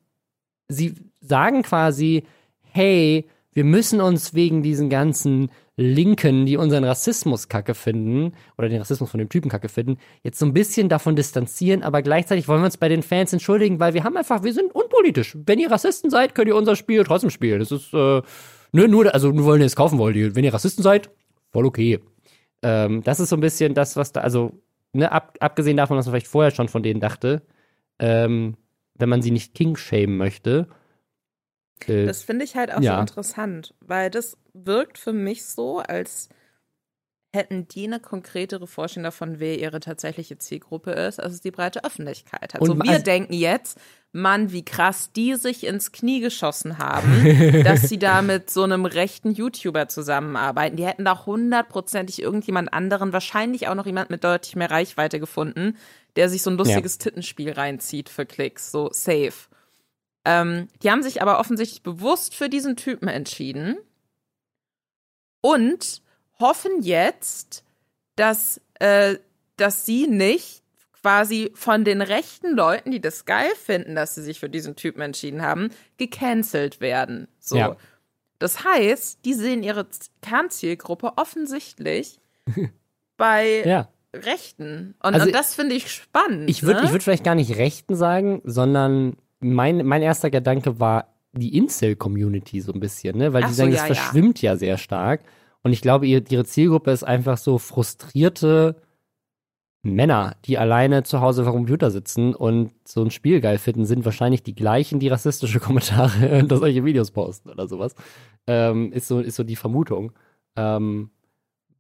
sie sagen quasi, hey, wir müssen uns wegen diesen ganzen Linken, die unseren Rassismus kacke finden, oder den Rassismus von dem Typen kacke finden, jetzt so ein bisschen davon distanzieren, aber gleichzeitig wollen wir uns bei den Fans entschuldigen, weil wir haben einfach, wir sind unpolitisch. Wenn ihr Rassisten seid, könnt ihr unser Spiel trotzdem spielen. Das ist, äh, nur, nur, also nur weil ihr es kaufen wollt. Wenn ihr Rassisten seid, voll okay. Ähm, das ist so ein bisschen das, was da, also, ne, ab, abgesehen davon, was man vielleicht vorher schon von denen dachte, ähm, wenn man sie nicht King shamen möchte. Äh, das finde ich halt auch ja. so interessant, weil das wirkt für mich so, als hätten die eine konkretere Vorstellung davon, wer ihre tatsächliche Zielgruppe ist, als es die breite Öffentlichkeit hat. Und so, wir also- denken jetzt, Mann, wie krass die sich ins Knie geschossen haben, *laughs* dass sie da mit so einem rechten YouTuber zusammenarbeiten. Die hätten da hundertprozentig irgendjemand anderen, wahrscheinlich auch noch jemand mit deutlich mehr Reichweite gefunden, der sich so ein lustiges Tittenspiel reinzieht für Klicks, so safe. Ähm, die haben sich aber offensichtlich bewusst für diesen Typen entschieden und hoffen jetzt, dass, äh, dass sie nicht quasi von den rechten Leuten, die das geil finden, dass sie sich für diesen Typen entschieden haben, gecancelt werden. So. Ja. Das heißt, die sehen ihre Kernzielgruppe offensichtlich *laughs* bei ja. Rechten. Und, Also und das finde ich spannend. Ich würde ne? ich würd vielleicht gar nicht Rechten sagen, sondern mein, mein erster Gedanke war die Incel-Community so ein bisschen, ne? Weil Ach die so, sagen, ja, das ja. verschwimmt ja sehr stark. Und ich glaube, ihr, ihre Zielgruppe ist einfach so frustrierte Männer, die alleine zu Hause vor dem Computer sitzen und so ein Spiel geil finden, sind wahrscheinlich die gleichen, die rassistische *laughs* Kommentare unter solche Videos posten oder sowas. Ähm, ist, so, ist so die Vermutung. Ähm,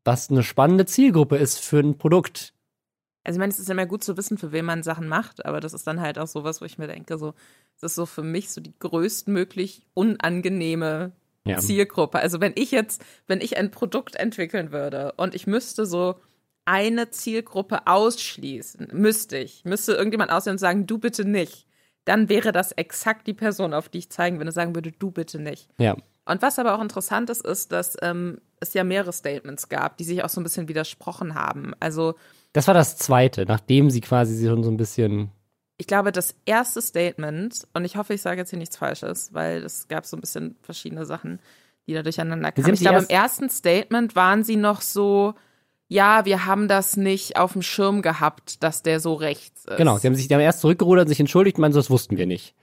was eine spannende Zielgruppe ist für ein Produkt. Also ich meine, es ist ja immer gut zu wissen, für wen man Sachen macht, aber das ist dann halt auch sowas, wo ich mir denke, so, das ist so für mich so die größtmöglich unangenehme Ja. Zielgruppe. Also wenn ich jetzt, wenn ich ein Produkt entwickeln würde und ich müsste so eine Zielgruppe ausschließen, müsste ich, müsste irgendjemand aussehen und sagen, du bitte nicht, dann wäre das exakt die Person, auf die ich zeigen würde, sagen würde, du bitte nicht. Ja. Und was aber auch interessant ist, ist, dass ähm, es ja mehrere Statements gab, die sich auch so ein bisschen widersprochen haben. Also Das war das zweite, nachdem sie quasi schon so ein bisschen. ich glaube, das erste Statement, und ich hoffe, ich sage jetzt hier nichts Falsches, weil es gab so ein bisschen verschiedene Sachen, die da durcheinander kamen. Ich glaube, im erst- ersten Statement waren sie noch so, ja, wir haben das nicht auf dem Schirm gehabt, dass der so rechts ist. Genau, sie haben sich die haben erst zurückgerudert, sich entschuldigt, meinen, so, das wussten wir nicht.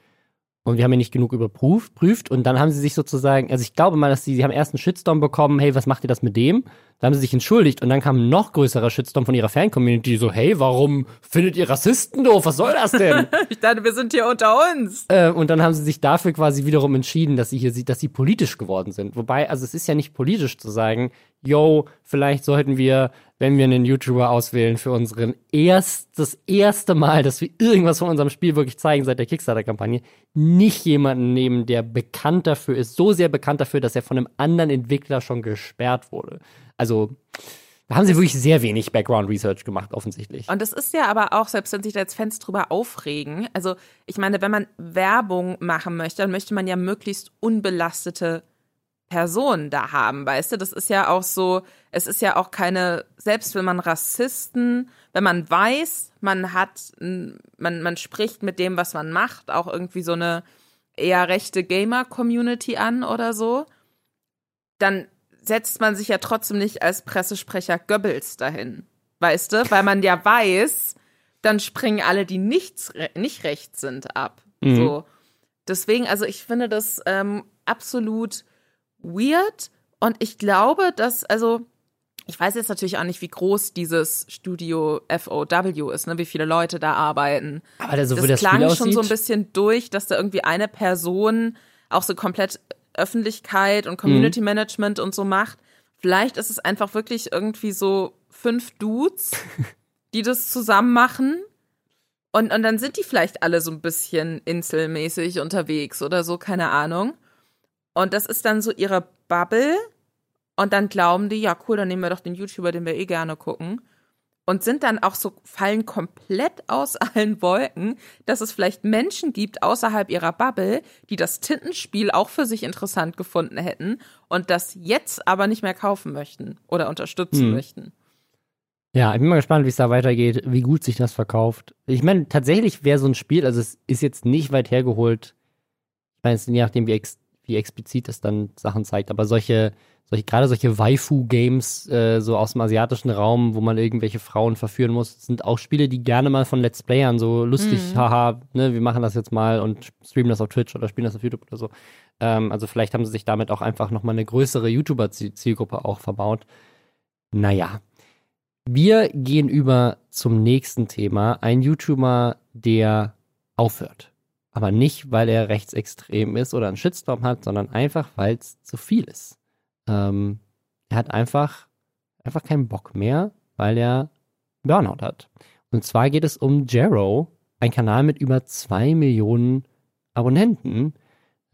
Und wir haben ja nicht genug überprüft, prüft, und dann haben sie sich sozusagen, also ich glaube mal, dass sie, sie haben erst einen Shitstorm bekommen, hey, was macht ihr das mit dem? Da haben sie sich entschuldigt und dann kam ein noch größerer Shitstorm von ihrer Fan-Community, so, hey, warum findet ihr Rassisten doof? Was soll das denn? *laughs* Ich dachte, wir sind hier unter uns. Äh, und dann haben sie sich dafür quasi wiederum entschieden, dass sie hier, dass sie politisch geworden sind. Wobei, also es ist ja nicht politisch zu sagen, yo, vielleicht sollten wir, wenn wir einen YouTuber auswählen für unseren erst, das erste Mal, dass wir irgendwas von unserem Spiel wirklich zeigen seit der Kickstarter-Kampagne, nicht jemanden nehmen, der bekannt dafür ist, so sehr bekannt dafür, dass er von einem anderen Entwickler schon gesperrt wurde. Also, da haben sie wirklich sehr wenig Background Research gemacht, offensichtlich. Und das ist ja aber auch, selbst wenn sich da jetzt Fans drüber aufregen, also ich meine, wenn man Werbung machen möchte, dann möchte man ja möglichst unbelastete Personen da haben, weißt du? Das ist ja auch so, es ist ja auch keine, selbst wenn man Rassisten, wenn man weiß, man hat, man, man spricht mit dem, was man macht, auch irgendwie so eine eher rechte Gamer-Community an oder so, dann setzt man sich ja trotzdem nicht als Pressesprecher Goebbels dahin. Weißt du? Weil man ja weiß, dann springen alle, die nichts, nicht rechts sind, ab. Mhm. So. Deswegen, also ich finde das ähm, absolut weird und ich glaube, dass, also, ich weiß jetzt natürlich auch nicht, wie groß dieses Studio FOW ist, ne, wie viele Leute da arbeiten. Aber da, so das das klang schon so ein bisschen durch, dass da irgendwie eine Person auch so komplett Öffentlichkeit und Community Management und so macht. Vielleicht ist es einfach wirklich irgendwie so fünf Dudes, *laughs* die das zusammen machen. Und, und dann sind die vielleicht alle so ein bisschen inselmäßig unterwegs oder so, keine Ahnung. Und das ist dann so ihre Bubble. Und dann glauben die, ja cool, dann nehmen wir doch den YouTuber, den wir eh gerne gucken und sind dann auch so, fallen komplett aus *laughs* allen Wolken, dass es vielleicht Menschen gibt außerhalb ihrer Bubble, die das Tintenspiel auch für sich interessant gefunden hätten und das jetzt aber nicht mehr kaufen möchten oder unterstützen hm. möchten. Ja, ich bin mal gespannt, wie es da weitergeht, wie gut sich das verkauft. Ich meine, tatsächlich wäre so ein Spiel, also es ist jetzt nicht weit hergeholt, ich meine, je nachdem, wie, ex, wie explizit es dann Sachen zeigt, aber solche solche, gerade solche Waifu-Games äh, so aus dem asiatischen Raum, wo man irgendwelche Frauen verführen muss, sind auch Spiele, die gerne mal von Let's Playern so lustig, mhm. haha, ne, wir machen das jetzt mal und streamen das auf Twitch oder spielen das auf YouTube oder so. Ähm, also vielleicht haben sie sich damit auch einfach nochmal eine größere YouTuber-Zielgruppe auch verbaut. Naja. Wir gehen über zum nächsten Thema. Ein YouTuber, der aufhört. Aber nicht, weil er rechtsextrem ist oder einen Shitstorm hat, sondern einfach, weil es zu viel ist. Ähm, er hat einfach, einfach keinen Bock mehr, weil er Burnout hat. Und zwar geht es um Jero, ein Kanal mit über zwei Millionen Abonnenten.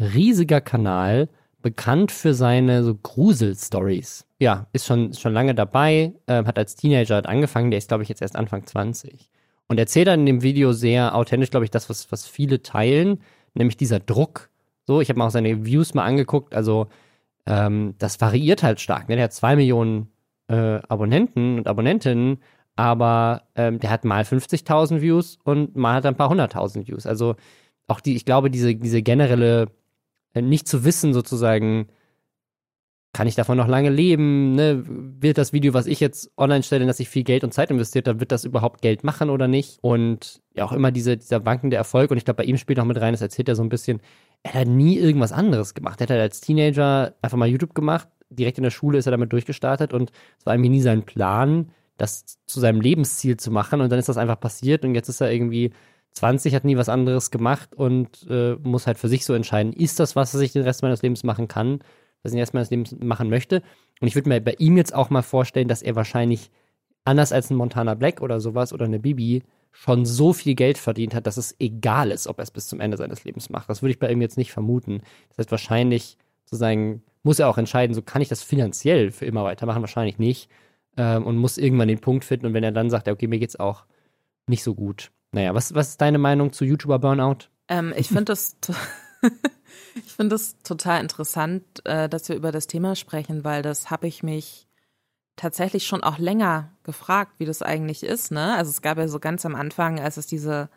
Riesiger Kanal, bekannt für seine so Grusel-Stories. Ja, ist schon, schon lange dabei, äh, hat als Teenager halt angefangen, der ist, glaube ich, jetzt erst Anfang 20. Und erzählt dann in dem Video sehr authentisch, glaube ich, das, was, was viele teilen, nämlich dieser Druck. So, ich habe mir auch seine Views mal angeguckt, also ähm, das variiert halt stark. Ne? Der hat zwei Millionen äh, Abonnenten und Abonnentinnen, aber ähm, der hat mal 50.000 Views und mal hat er ein paar hunderttausend Views. Also auch die, ich glaube, diese, diese generelle, äh, nicht zu wissen sozusagen, kann ich davon noch lange leben? Ne? Wird das Video, was ich jetzt online stelle, dass ich viel Geld und Zeit investiert habe, wird das überhaupt Geld machen oder nicht? Und ja, auch immer diese, dieser wankende Erfolg. Und ich glaube, bei ihm spielt auch mit rein, das erzählt er so ein bisschen, er hat nie irgendwas anderes gemacht. Er hat halt als Teenager einfach mal YouTube gemacht. Direkt in der Schule ist er damit durchgestartet und es war irgendwie nie sein Plan, das zu seinem Lebensziel zu machen. Und dann ist das einfach passiert und jetzt ist er irgendwie 20, hat nie was anderes gemacht und äh, muss halt für sich so entscheiden, ist das, was er sich den Rest meines Lebens machen kann, was er den Rest meines Lebens machen möchte. Und ich würde mir bei ihm jetzt auch mal vorstellen, dass er wahrscheinlich anders als ein Montana Black oder sowas oder eine Bibi schon so viel Geld verdient hat, dass es egal ist, ob er es bis zum Ende seines Lebens macht. Das würde ich bei ihm jetzt nicht vermuten. Das heißt, wahrscheinlich sozusagen muss er auch entscheiden, so kann ich das finanziell für immer weitermachen, wahrscheinlich nicht. Ähm, und muss irgendwann den Punkt finden. Und wenn er dann sagt, okay, mir geht's auch nicht so gut. Naja, was, was ist deine Meinung zu YouTuber Burnout? Ähm, ich finde das, *laughs* *laughs* ich finde das total interessant, äh, dass wir über das Thema sprechen, weil das habe ich mich tatsächlich schon auch länger gefragt, wie das eigentlich ist. Ne? Also es gab ja so ganz am Anfang, als es diese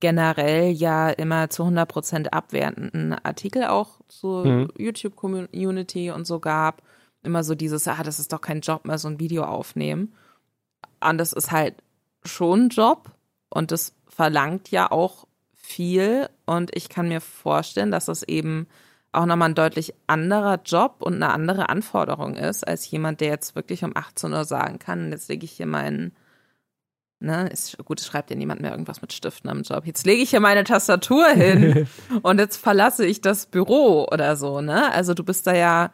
generell ja immer zu 100 Prozent abwertenden Artikel auch zur mhm. YouTube-Community und so gab, immer so dieses, ah, das ist doch kein Job mehr, so ein Video aufnehmen. Und das ist halt schon ein Job und das verlangt ja auch viel und ich kann mir vorstellen, dass das eben auch nochmal ein deutlich anderer Job und eine andere Anforderung ist, als jemand, der jetzt wirklich um 18 Uhr sagen kann, jetzt lege ich hier meinen, ne, ist gut, es schreibt ja niemand mehr irgendwas mit Stiften am Job. Jetzt lege ich hier meine Tastatur hin *laughs* und jetzt verlasse ich das Büro oder so, ne? Also du bist da ja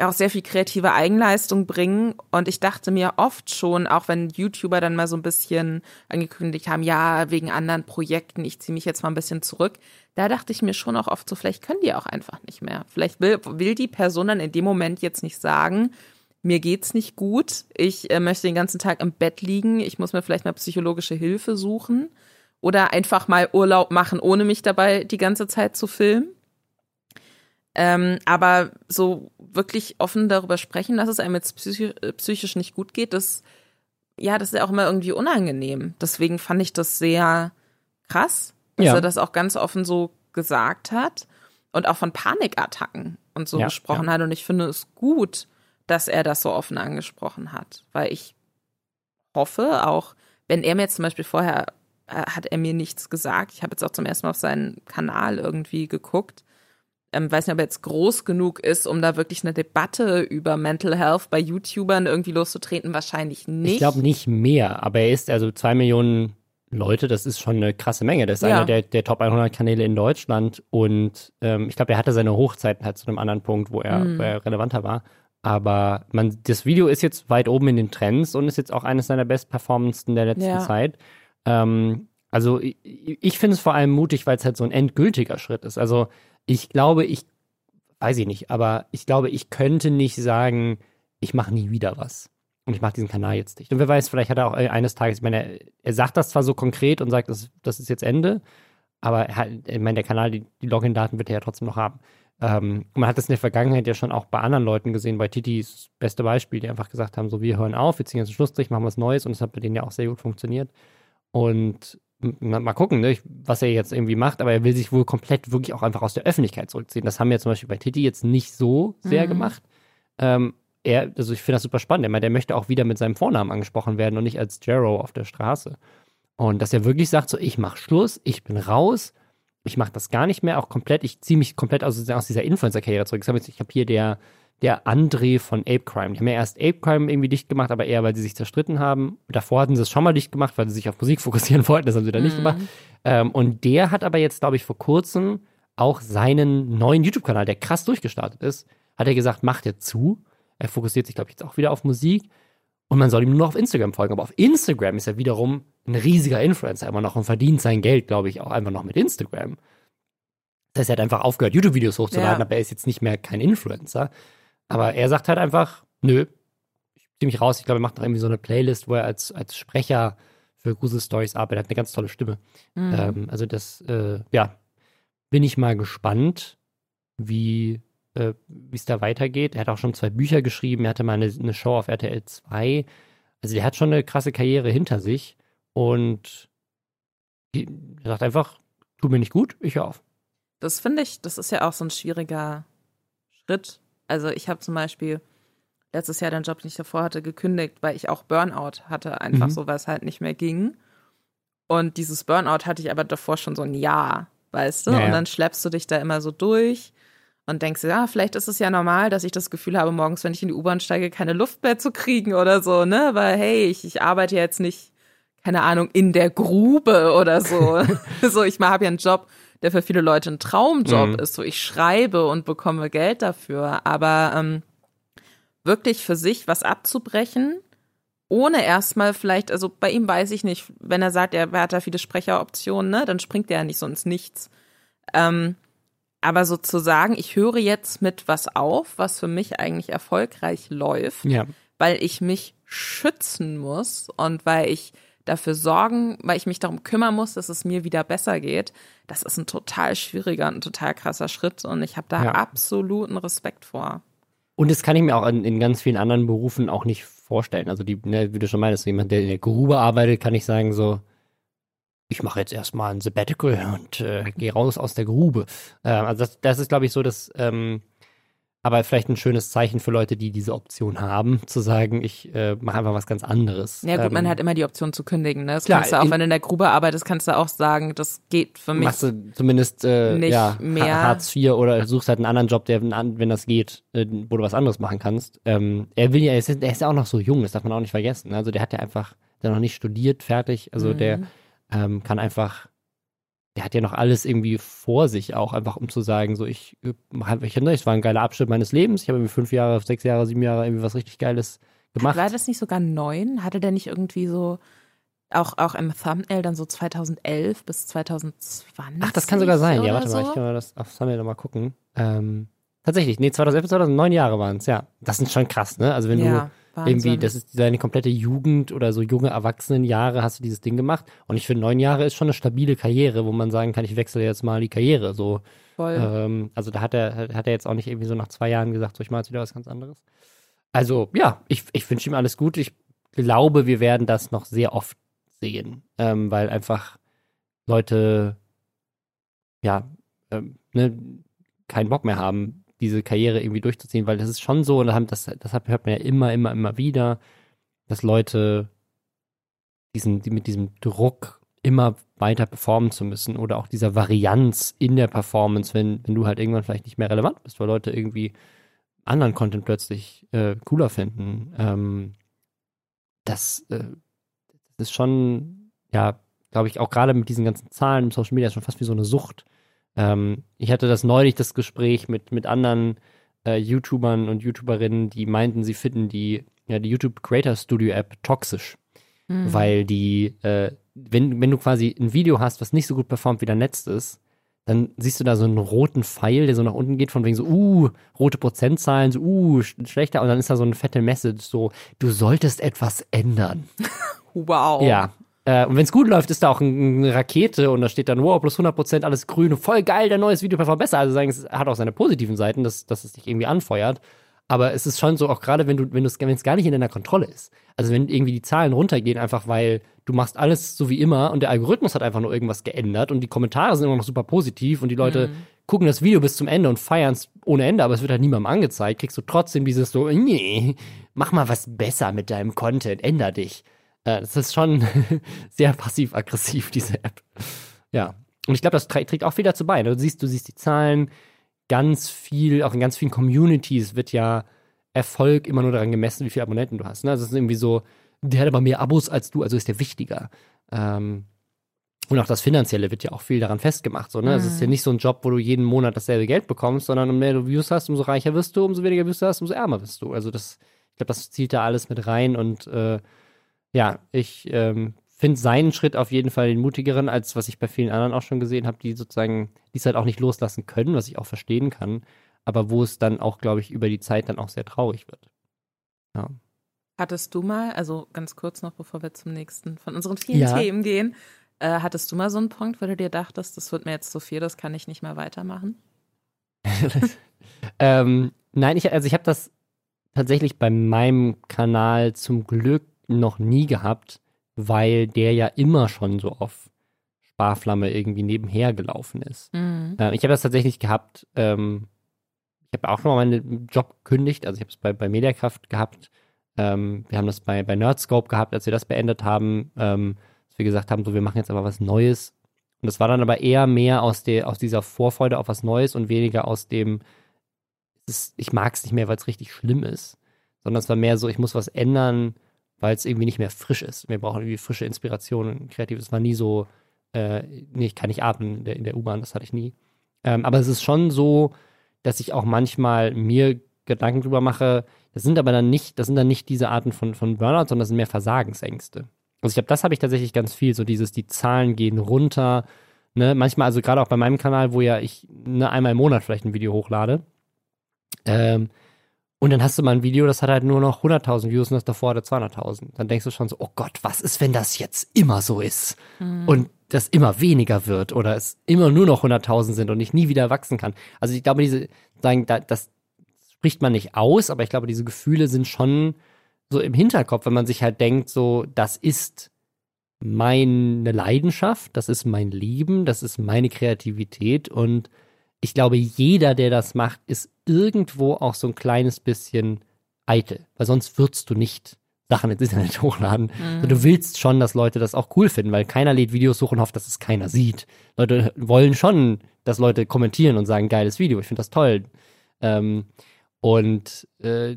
auch sehr viel kreative Eigenleistung bringen. Und ich dachte mir oft schon, auch wenn YouTuber dann mal so ein bisschen angekündigt haben, ja, wegen anderen Projekten, ich ziehe mich jetzt mal ein bisschen zurück, da dachte ich mir schon auch oft so, vielleicht können die auch einfach nicht mehr. Vielleicht will, will die Person dann in dem Moment jetzt nicht sagen, mir geht's nicht gut, ich äh, möchte den ganzen Tag im Bett liegen, ich muss mir vielleicht mal psychologische Hilfe suchen oder einfach mal Urlaub machen, ohne mich dabei die ganze Zeit zu filmen. Ähm, aber so wirklich offen darüber sprechen, dass es einem jetzt psychisch nicht gut geht, das, ja, das ist ja auch immer irgendwie unangenehm. Deswegen fand ich das sehr krass, dass ja. er das auch ganz offen so gesagt hat und auch von Panikattacken und so ja, gesprochen ja. hat. Und ich finde es gut, dass er das so offen angesprochen hat, weil ich hoffe auch, wenn er mir jetzt zum Beispiel vorher äh, hat er mir nichts gesagt. Ich habe jetzt auch zum ersten Mal auf seinen Kanal irgendwie geguckt ähm, weiß nicht, ob er jetzt groß genug ist, um da wirklich eine Debatte über Mental Health bei YouTubern irgendwie loszutreten, wahrscheinlich nicht. Ich glaube nicht mehr, aber er ist also zwei Millionen Leute, das ist schon eine krasse Menge. Das ist ja. einer der, der Top 100 Kanäle in Deutschland und ähm, ich glaube, er hatte seine Hochzeiten halt zu einem anderen Punkt, wo er, mhm. wo er relevanter war. Aber man, das Video ist jetzt weit oben in den Trends und ist jetzt auch eines seiner Best-Performancen der letzten ja. Zeit. Ähm, also ich, ich finde es vor allem mutig, weil es halt so ein endgültiger Schritt ist. Also ich glaube, ich weiß ich nicht, aber ich glaube, ich könnte nicht sagen, ich mache nie wieder was. Und ich mache diesen Kanal jetzt nicht. Und wer weiß, vielleicht hat er auch eines Tages, ich meine, er, er sagt das zwar so konkret und sagt, das, das ist jetzt Ende, aber er hat, ich meine, der Kanal, die, die Login-Daten wird er ja trotzdem noch haben. Ähm, man hat das in der Vergangenheit ja schon auch bei anderen Leuten gesehen, bei Titi ist das beste Beispiel, die einfach gesagt haben, so wir hören auf, wir ziehen jetzt einen Schlussstrich, machen was Neues und es hat bei denen ja auch sehr gut funktioniert. Und mal gucken, ne, was er jetzt irgendwie macht, aber er will sich wohl komplett wirklich auch einfach aus der Öffentlichkeit zurückziehen. Das haben wir zum Beispiel bei Titi jetzt nicht so sehr mhm. gemacht. Ähm, er, also ich finde das super spannend. Er meint, er möchte auch wieder mit seinem Vornamen angesprochen werden und nicht als Jero auf der Straße. Und dass er wirklich sagt, so, ich mach Schluss, ich bin raus, ich mache das gar nicht mehr, auch komplett, ich ziehe mich komplett aus, aus dieser Influencer-Karriere zurück. Ich habe hab hier der, der André von Ape Crime. Die haben ja erst Ape Crime irgendwie dicht gemacht, aber eher, weil sie sich zerstritten haben. Davor hatten sie es schon mal dicht gemacht, weil sie sich auf Musik *laughs* fokussieren wollten. Das haben sie dann mhm. nicht gemacht. Ähm, und der hat aber jetzt, glaube ich, vor kurzem auch seinen neuen YouTube-Kanal, der krass durchgestartet ist, hat er gesagt, macht er zu. Er fokussiert sich, glaube ich, jetzt auch wieder auf Musik. Und man soll ihm nur noch auf Instagram folgen. Aber auf Instagram ist er wiederum ein riesiger Influencer immer noch und verdient sein Geld, glaube ich, auch einfach noch mit Instagram. Das heißt, er hat einfach aufgehört, YouTube-Videos hochzuladen, ja. aber er ist jetzt nicht mehr kein Influencer. Aber er sagt halt einfach, nö, ich ziehe mich raus. Ich glaube, er macht noch irgendwie so eine Playlist, wo er als, als Sprecher für Grusel Stories arbeitet. Er hat eine ganz tolle Stimme. Mhm. Ähm, also das, äh, ja, bin ich mal gespannt, wie äh, es da weitergeht. Er hat auch schon zwei Bücher geschrieben. Er hatte mal eine, eine Show auf RTL 2. Also der hat schon eine krasse Karriere hinter sich und er sagt einfach, tu mir nicht gut, ich höre auf. Das finde ich, das ist ja auch so ein schwieriger Schritt, also ich habe zum Beispiel letztes Jahr den Job, den ich davor hatte, gekündigt, weil ich auch Burnout hatte, einfach mhm. so, weil es halt nicht mehr ging. Und dieses Burnout hatte ich aber davor schon so ein Jahr, weißt du? Naja. Und dann schleppst du dich da immer so durch und denkst, ja, vielleicht ist es ja normal, dass ich das Gefühl habe, morgens, wenn ich in die U-Bahn steige, keine Luft mehr zu kriegen oder so, ne? Weil, hey, ich, ich arbeite jetzt nicht, keine Ahnung, in der Grube oder so. *laughs* *laughs* so, ich habe ja einen Job, der für viele Leute ein Traumjob mhm. ist. So, ich schreibe und bekomme Geld dafür. Aber ähm, wirklich für sich was abzubrechen, ohne erstmal vielleicht, also bei ihm weiß ich nicht, wenn er sagt, er hat da viele Sprecheroptionen, ne, dann springt er ja nicht so ins Nichts. Ähm, aber sozusagen, ich höre jetzt mit was auf, was für mich eigentlich erfolgreich läuft, ja. weil ich mich schützen muss und weil ich dafür sorgen, weil ich mich darum kümmern muss, dass es mir wieder besser geht, das ist ein total schwieriger und total krasser Schritt und ich habe da ja. absoluten Respekt vor. Und das kann ich mir auch in, in, ganz vielen anderen Berufen auch nicht vorstellen. Also die, ne, wie du schon meinst, jemand, der in der Grube arbeitet, kann ich sagen so, ich mache jetzt erstmal ein Sabbatical und äh, gehe raus aus der Grube. Äh, also das, das ist, glaube ich, so, dass ähm, aber vielleicht ein schönes Zeichen für Leute, die diese Option haben, zu sagen, ich äh, mache einfach was ganz anderes. Ja gut, ähm, man hat immer die Option zu kündigen. Ne? Das klar, kannst du auch, wenn du in der Grube arbeitest, kannst du auch sagen, das geht für mich. Machst du zumindest äh, nicht ja, mehr. Hartz IV oder suchst halt einen anderen Job, der, wenn das geht, äh, wo du was anderes machen kannst. Ähm, er will ja, er ist, er ist ja auch noch so jung, das darf man auch nicht vergessen. Also der hat ja einfach, der noch nicht studiert, fertig. Also mhm. der ähm, kann einfach der hat ja noch alles irgendwie vor sich auch, einfach um zu sagen, so ich mache ich es war ein geiler Abschnitt meines Lebens. Ich habe irgendwie fünf Jahre, sechs Jahre, sieben Jahre irgendwie was richtig Geiles gemacht. War das nicht sogar neun? Hatte der nicht irgendwie so auch, auch im Thumbnail dann so 2011 bis 2020? Ach, das kann sogar sein. Ja, warte so? mal, ich kann mal das auf Thumbnail nochmal gucken. Ähm, tatsächlich, nee, 2011 bis 2009 Jahre waren es, ja. Das ist schon krass, ne? Also wenn ja. du Wahnsinn. Irgendwie, das ist deine komplette Jugend oder so junge Erwachsenenjahre hast du dieses Ding gemacht. Und ich finde, neun Jahre ist schon eine stabile Karriere, wo man sagen kann, ich wechsle jetzt mal die Karriere. So. Voll. Ähm, also da hat er, hat er jetzt auch nicht irgendwie so nach zwei Jahren gesagt, so ich mache jetzt wieder was ganz anderes. Also ja, ich, ich wünsche ihm alles Gute. Ich glaube, wir werden das noch sehr oft sehen, ähm, weil einfach Leute ja ähm, ne, keinen Bock mehr haben, diese Karriere irgendwie durchzuziehen, weil das ist schon so, und das, das hört man ja immer, immer, immer wieder, dass Leute diesen, die mit diesem Druck immer weiter performen zu müssen oder auch dieser Varianz in der Performance, wenn, wenn du halt irgendwann vielleicht nicht mehr relevant bist, weil Leute irgendwie anderen Content plötzlich äh, cooler finden. Ähm, das, äh, das ist schon, ja, glaube ich, auch gerade mit diesen ganzen Zahlen im Social Media schon fast wie so eine Sucht. Ähm, ich hatte das neulich, das Gespräch mit, mit anderen äh, YouTubern und YouTuberinnen, die meinten, sie finden die, ja, die YouTube Creator Studio App toxisch. Mhm. Weil die, äh, wenn, wenn du quasi ein Video hast, was nicht so gut performt wie dein letztes, dann siehst du da so einen roten Pfeil, der so nach unten geht, von wegen so, uh, rote Prozentzahlen, so, uh, schlechter. Und dann ist da so eine fette Message, so, du solltest etwas ändern. *laughs* Wow. Ja. Äh, und wenn es gut läuft, ist da auch ein, eine Rakete und da steht dann, wow, plus 100 Prozent, alles grün voll geil, dein neues Video performt besser. Also sagen, es hat auch seine positiven Seiten, dass, dass es dich irgendwie anfeuert. Aber es ist schon so, auch gerade wenn du, wenn es gar nicht in deiner Kontrolle ist. Also wenn irgendwie die Zahlen runtergehen, einfach weil du machst alles so wie immer und der Algorithmus hat einfach nur irgendwas geändert und die Kommentare sind immer noch super positiv und die Leute mhm. gucken das Video bis zum Ende und feiern es ohne Ende, aber es wird halt niemandem angezeigt, kriegst du trotzdem dieses so, nee, mach mal was besser mit deinem Content, änder dich. Äh, das ist schon *laughs* sehr passiv-aggressiv, diese App. Ja. Und ich glaube, das trägt auch viel dazu bei. Ne? Du siehst, du siehst die Zahlen, ganz viel, auch in ganz vielen Communities wird ja Erfolg immer nur daran gemessen, wie viele Abonnenten du hast. Ne? Also es ist irgendwie so, der hat aber mehr Abos als du, also ist der wichtiger. Ähm, und auch das Finanzielle wird ja auch viel daran festgemacht. So, ne? Mhm. Es ist ja nicht so ein Job, wo du jeden Monat dasselbe Geld bekommst, sondern umso mehr du Views hast, umso reicher wirst du, umso weniger Views du hast, umso ärmer wirst du. Also das, ich glaube, das zielt da alles mit rein und äh, ja, ich ähm, finde seinen Schritt auf jeden Fall den mutigeren, als was ich bei vielen anderen auch schon gesehen habe, die sozusagen, die es halt auch nicht loslassen können, was ich auch verstehen kann, aber wo es dann auch, glaube ich, über die Zeit dann auch sehr traurig wird. Ja. Hattest du mal, also ganz kurz noch, bevor wir zum nächsten von unseren vielen ja. Themen gehen, äh, hattest du mal so einen Punkt, wo du dir dachtest, das wird mir jetzt zu viel, das kann ich nicht mehr weitermachen? *laughs* ähm, nein, ich, also ich habe das tatsächlich bei meinem Kanal zum Glück noch nie gehabt, weil der ja immer schon so auf Sparflamme irgendwie nebenher gelaufen ist. Mhm. Äh, ich habe das tatsächlich gehabt, ähm, ich habe auch schon mal meinen Job gekündigt, also ich habe es bei, bei Mediakraft gehabt, ähm, wir haben das bei, bei Nerdscope gehabt, als wir das beendet haben, ähm, dass wir gesagt haben, so wir machen jetzt aber was Neues. Und das war dann aber eher mehr aus, der, aus dieser Vorfreude auf was Neues und weniger aus dem, ist, ich mag es nicht mehr, weil es richtig schlimm ist, sondern es war mehr so, ich muss was ändern, weil es irgendwie nicht mehr frisch ist. Wir brauchen irgendwie frische Inspiration und Kreatives. Es war nie so, äh, nee, ich kann nicht atmen in der, der U-Bahn, das hatte ich nie. Ähm, aber es ist schon so, dass ich auch manchmal mir Gedanken drüber mache, das sind aber dann nicht, das sind dann nicht diese Arten von, von Burnout, sondern das sind mehr Versagensängste. Also ich glaube, das habe ich tatsächlich ganz viel, so dieses, die Zahlen gehen runter, ne, manchmal, also gerade auch bei meinem Kanal, wo ja ich ne, einmal im Monat vielleicht ein Video hochlade, ähm, und dann hast du mal ein Video, das hat halt nur noch 100.000 Views und das davor hatte 200.000. Dann denkst du schon so, oh Gott, was ist, wenn das jetzt immer so ist? Mhm. Und das immer weniger wird oder es immer nur noch 100.000 sind und ich nie wieder wachsen kann. Also ich glaube, diese, sagen, das spricht man nicht aus, aber ich glaube, diese Gefühle sind schon so im Hinterkopf, wenn man sich halt denkt, so, das ist meine Leidenschaft, das ist mein Leben, das ist meine Kreativität und ich glaube, jeder, der das macht, ist irgendwo auch so ein kleines bisschen eitel, weil sonst würdest du nicht Sachen ins Internet *laughs* hochladen. Mhm. Du willst schon, dass Leute das auch cool finden, weil keiner lädt Videos hoch und hofft, dass es keiner sieht. Leute wollen schon, dass Leute kommentieren und sagen, geiles Video, ich finde das toll. Ähm, und äh,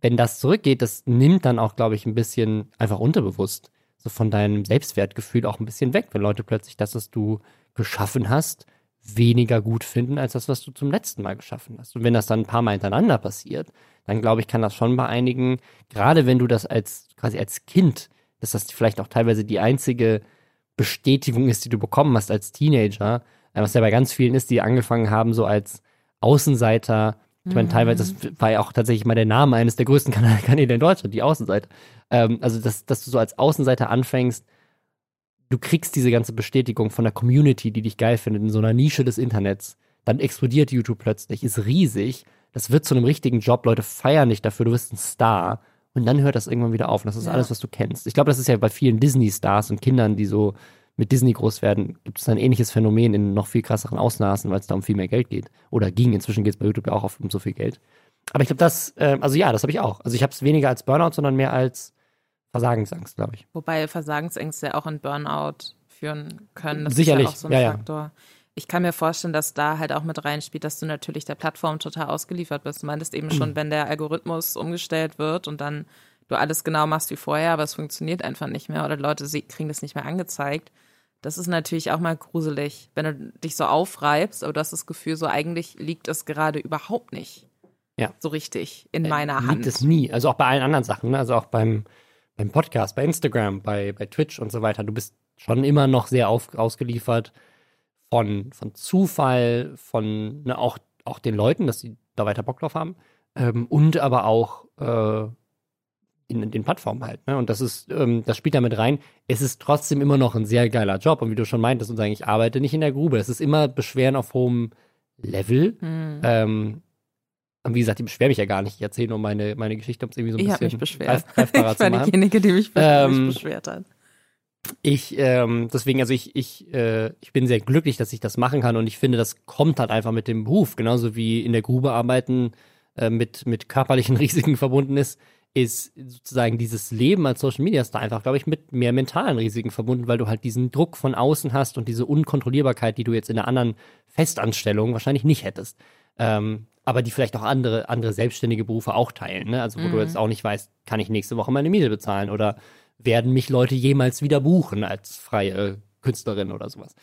wenn das zurückgeht, das nimmt dann auch, glaube ich, ein bisschen einfach unterbewusst so von deinem Selbstwertgefühl auch ein bisschen weg, wenn Leute plötzlich das, was du geschaffen hast, weniger gut finden als das, was du zum letzten Mal geschaffen hast. Und wenn das dann ein paar Mal hintereinander passiert, dann glaube ich, kann das schon bei einigen, gerade wenn du das als quasi als Kind, dass das vielleicht auch teilweise die einzige Bestätigung ist, die du bekommen hast als Teenager, äh, was ja bei ganz vielen ist, die angefangen haben, so als Außenseiter. Ich meine, teilweise, das mhm. war ja auch tatsächlich mal der Name eines der größten Kanäle in Deutschland, die Außenseiter. Ähm, also, dass, dass du so als Außenseiter anfängst, du kriegst diese ganze Bestätigung von der Community, die dich geil findet, in so einer Nische des Internets. Dann explodiert YouTube plötzlich, ist riesig. Das wird zu einem richtigen Job. Leute feiern dich dafür, du bist ein Star. Und dann hört das irgendwann wieder auf. Und das ist ja. alles, was du kennst. Ich glaube, das ist ja bei vielen Disney-Stars und Kindern, die so mit Disney groß werden, gibt es ein ähnliches Phänomen in noch viel krasseren Ausnasen, weil es da um viel mehr Geld geht. Oder ging. Inzwischen geht es bei YouTube ja auch um so viel Geld. Aber ich glaube, das, äh, also ja, das habe ich auch. Also ich habe es weniger als Burnout, sondern mehr als Versagensangst, glaube ich. Wobei Versagensängste auch in Burnout führen können. Das Sicherlich. ist ja auch so ein ja, Faktor. Ja. Ich kann mir vorstellen, dass da halt auch mit reinspielt, dass du natürlich der Plattform total ausgeliefert bist. Du meintest eben schon, *clears throat* wenn der Algorithmus umgestellt wird und dann du alles genau machst wie vorher, aber es funktioniert einfach nicht mehr oder Leute kriegen das nicht mehr angezeigt. Das ist natürlich auch mal gruselig, wenn du dich so aufreibst, aber du hast das Gefühl, so eigentlich liegt es gerade überhaupt nicht ja. so richtig in äh, meiner liegt Hand. Liegt es nie. Also auch bei allen anderen Sachen, ne? also auch beim beim Podcast, bei Instagram, bei, bei Twitch und so weiter. Du bist schon immer noch sehr auf, ausgeliefert von, von Zufall, von ne, auch, auch den Leuten, dass sie da weiter Bock drauf haben. Ähm, und aber auch äh, in, in, den Plattformen halt. Ne? Und das ist, ähm, das spielt damit rein. Es ist trotzdem immer noch ein sehr geiler Job. Und wie du schon meintest, und sagen, ich arbeite nicht in der Grube. Es ist immer Beschweren auf hohem Level. Mhm. Ähm, und wie gesagt, ich beschwere mich ja gar nicht. Ich erzähle nur meine, meine Geschichte, um es irgendwie so ein ich bisschen mich beschwert. greifbarer ich war diejenige, die mich, ähm, beschwert hat. Ich, ähm, deswegen, also ich, ich, äh, ich bin sehr glücklich, dass ich das machen kann und ich finde, das kommt halt einfach mit dem Beruf, genauso wie in der Grube arbeiten äh, mit, mit körperlichen *laughs* Risiken verbunden ist, ist sozusagen dieses Leben als Social Media Star einfach, glaube ich, mit mehr mentalen Risiken verbunden, weil du halt diesen Druck von außen hast und diese Unkontrollierbarkeit, die du jetzt in einer anderen Festanstellung wahrscheinlich nicht hättest. Ähm, aber die vielleicht auch andere, andere selbstständige Berufe auch teilen. Ne? Also wo mhm. du jetzt auch nicht weißt, kann ich nächste Woche meine Miete bezahlen oder werden mich Leute jemals wieder buchen als freie Künstlerin oder sowas.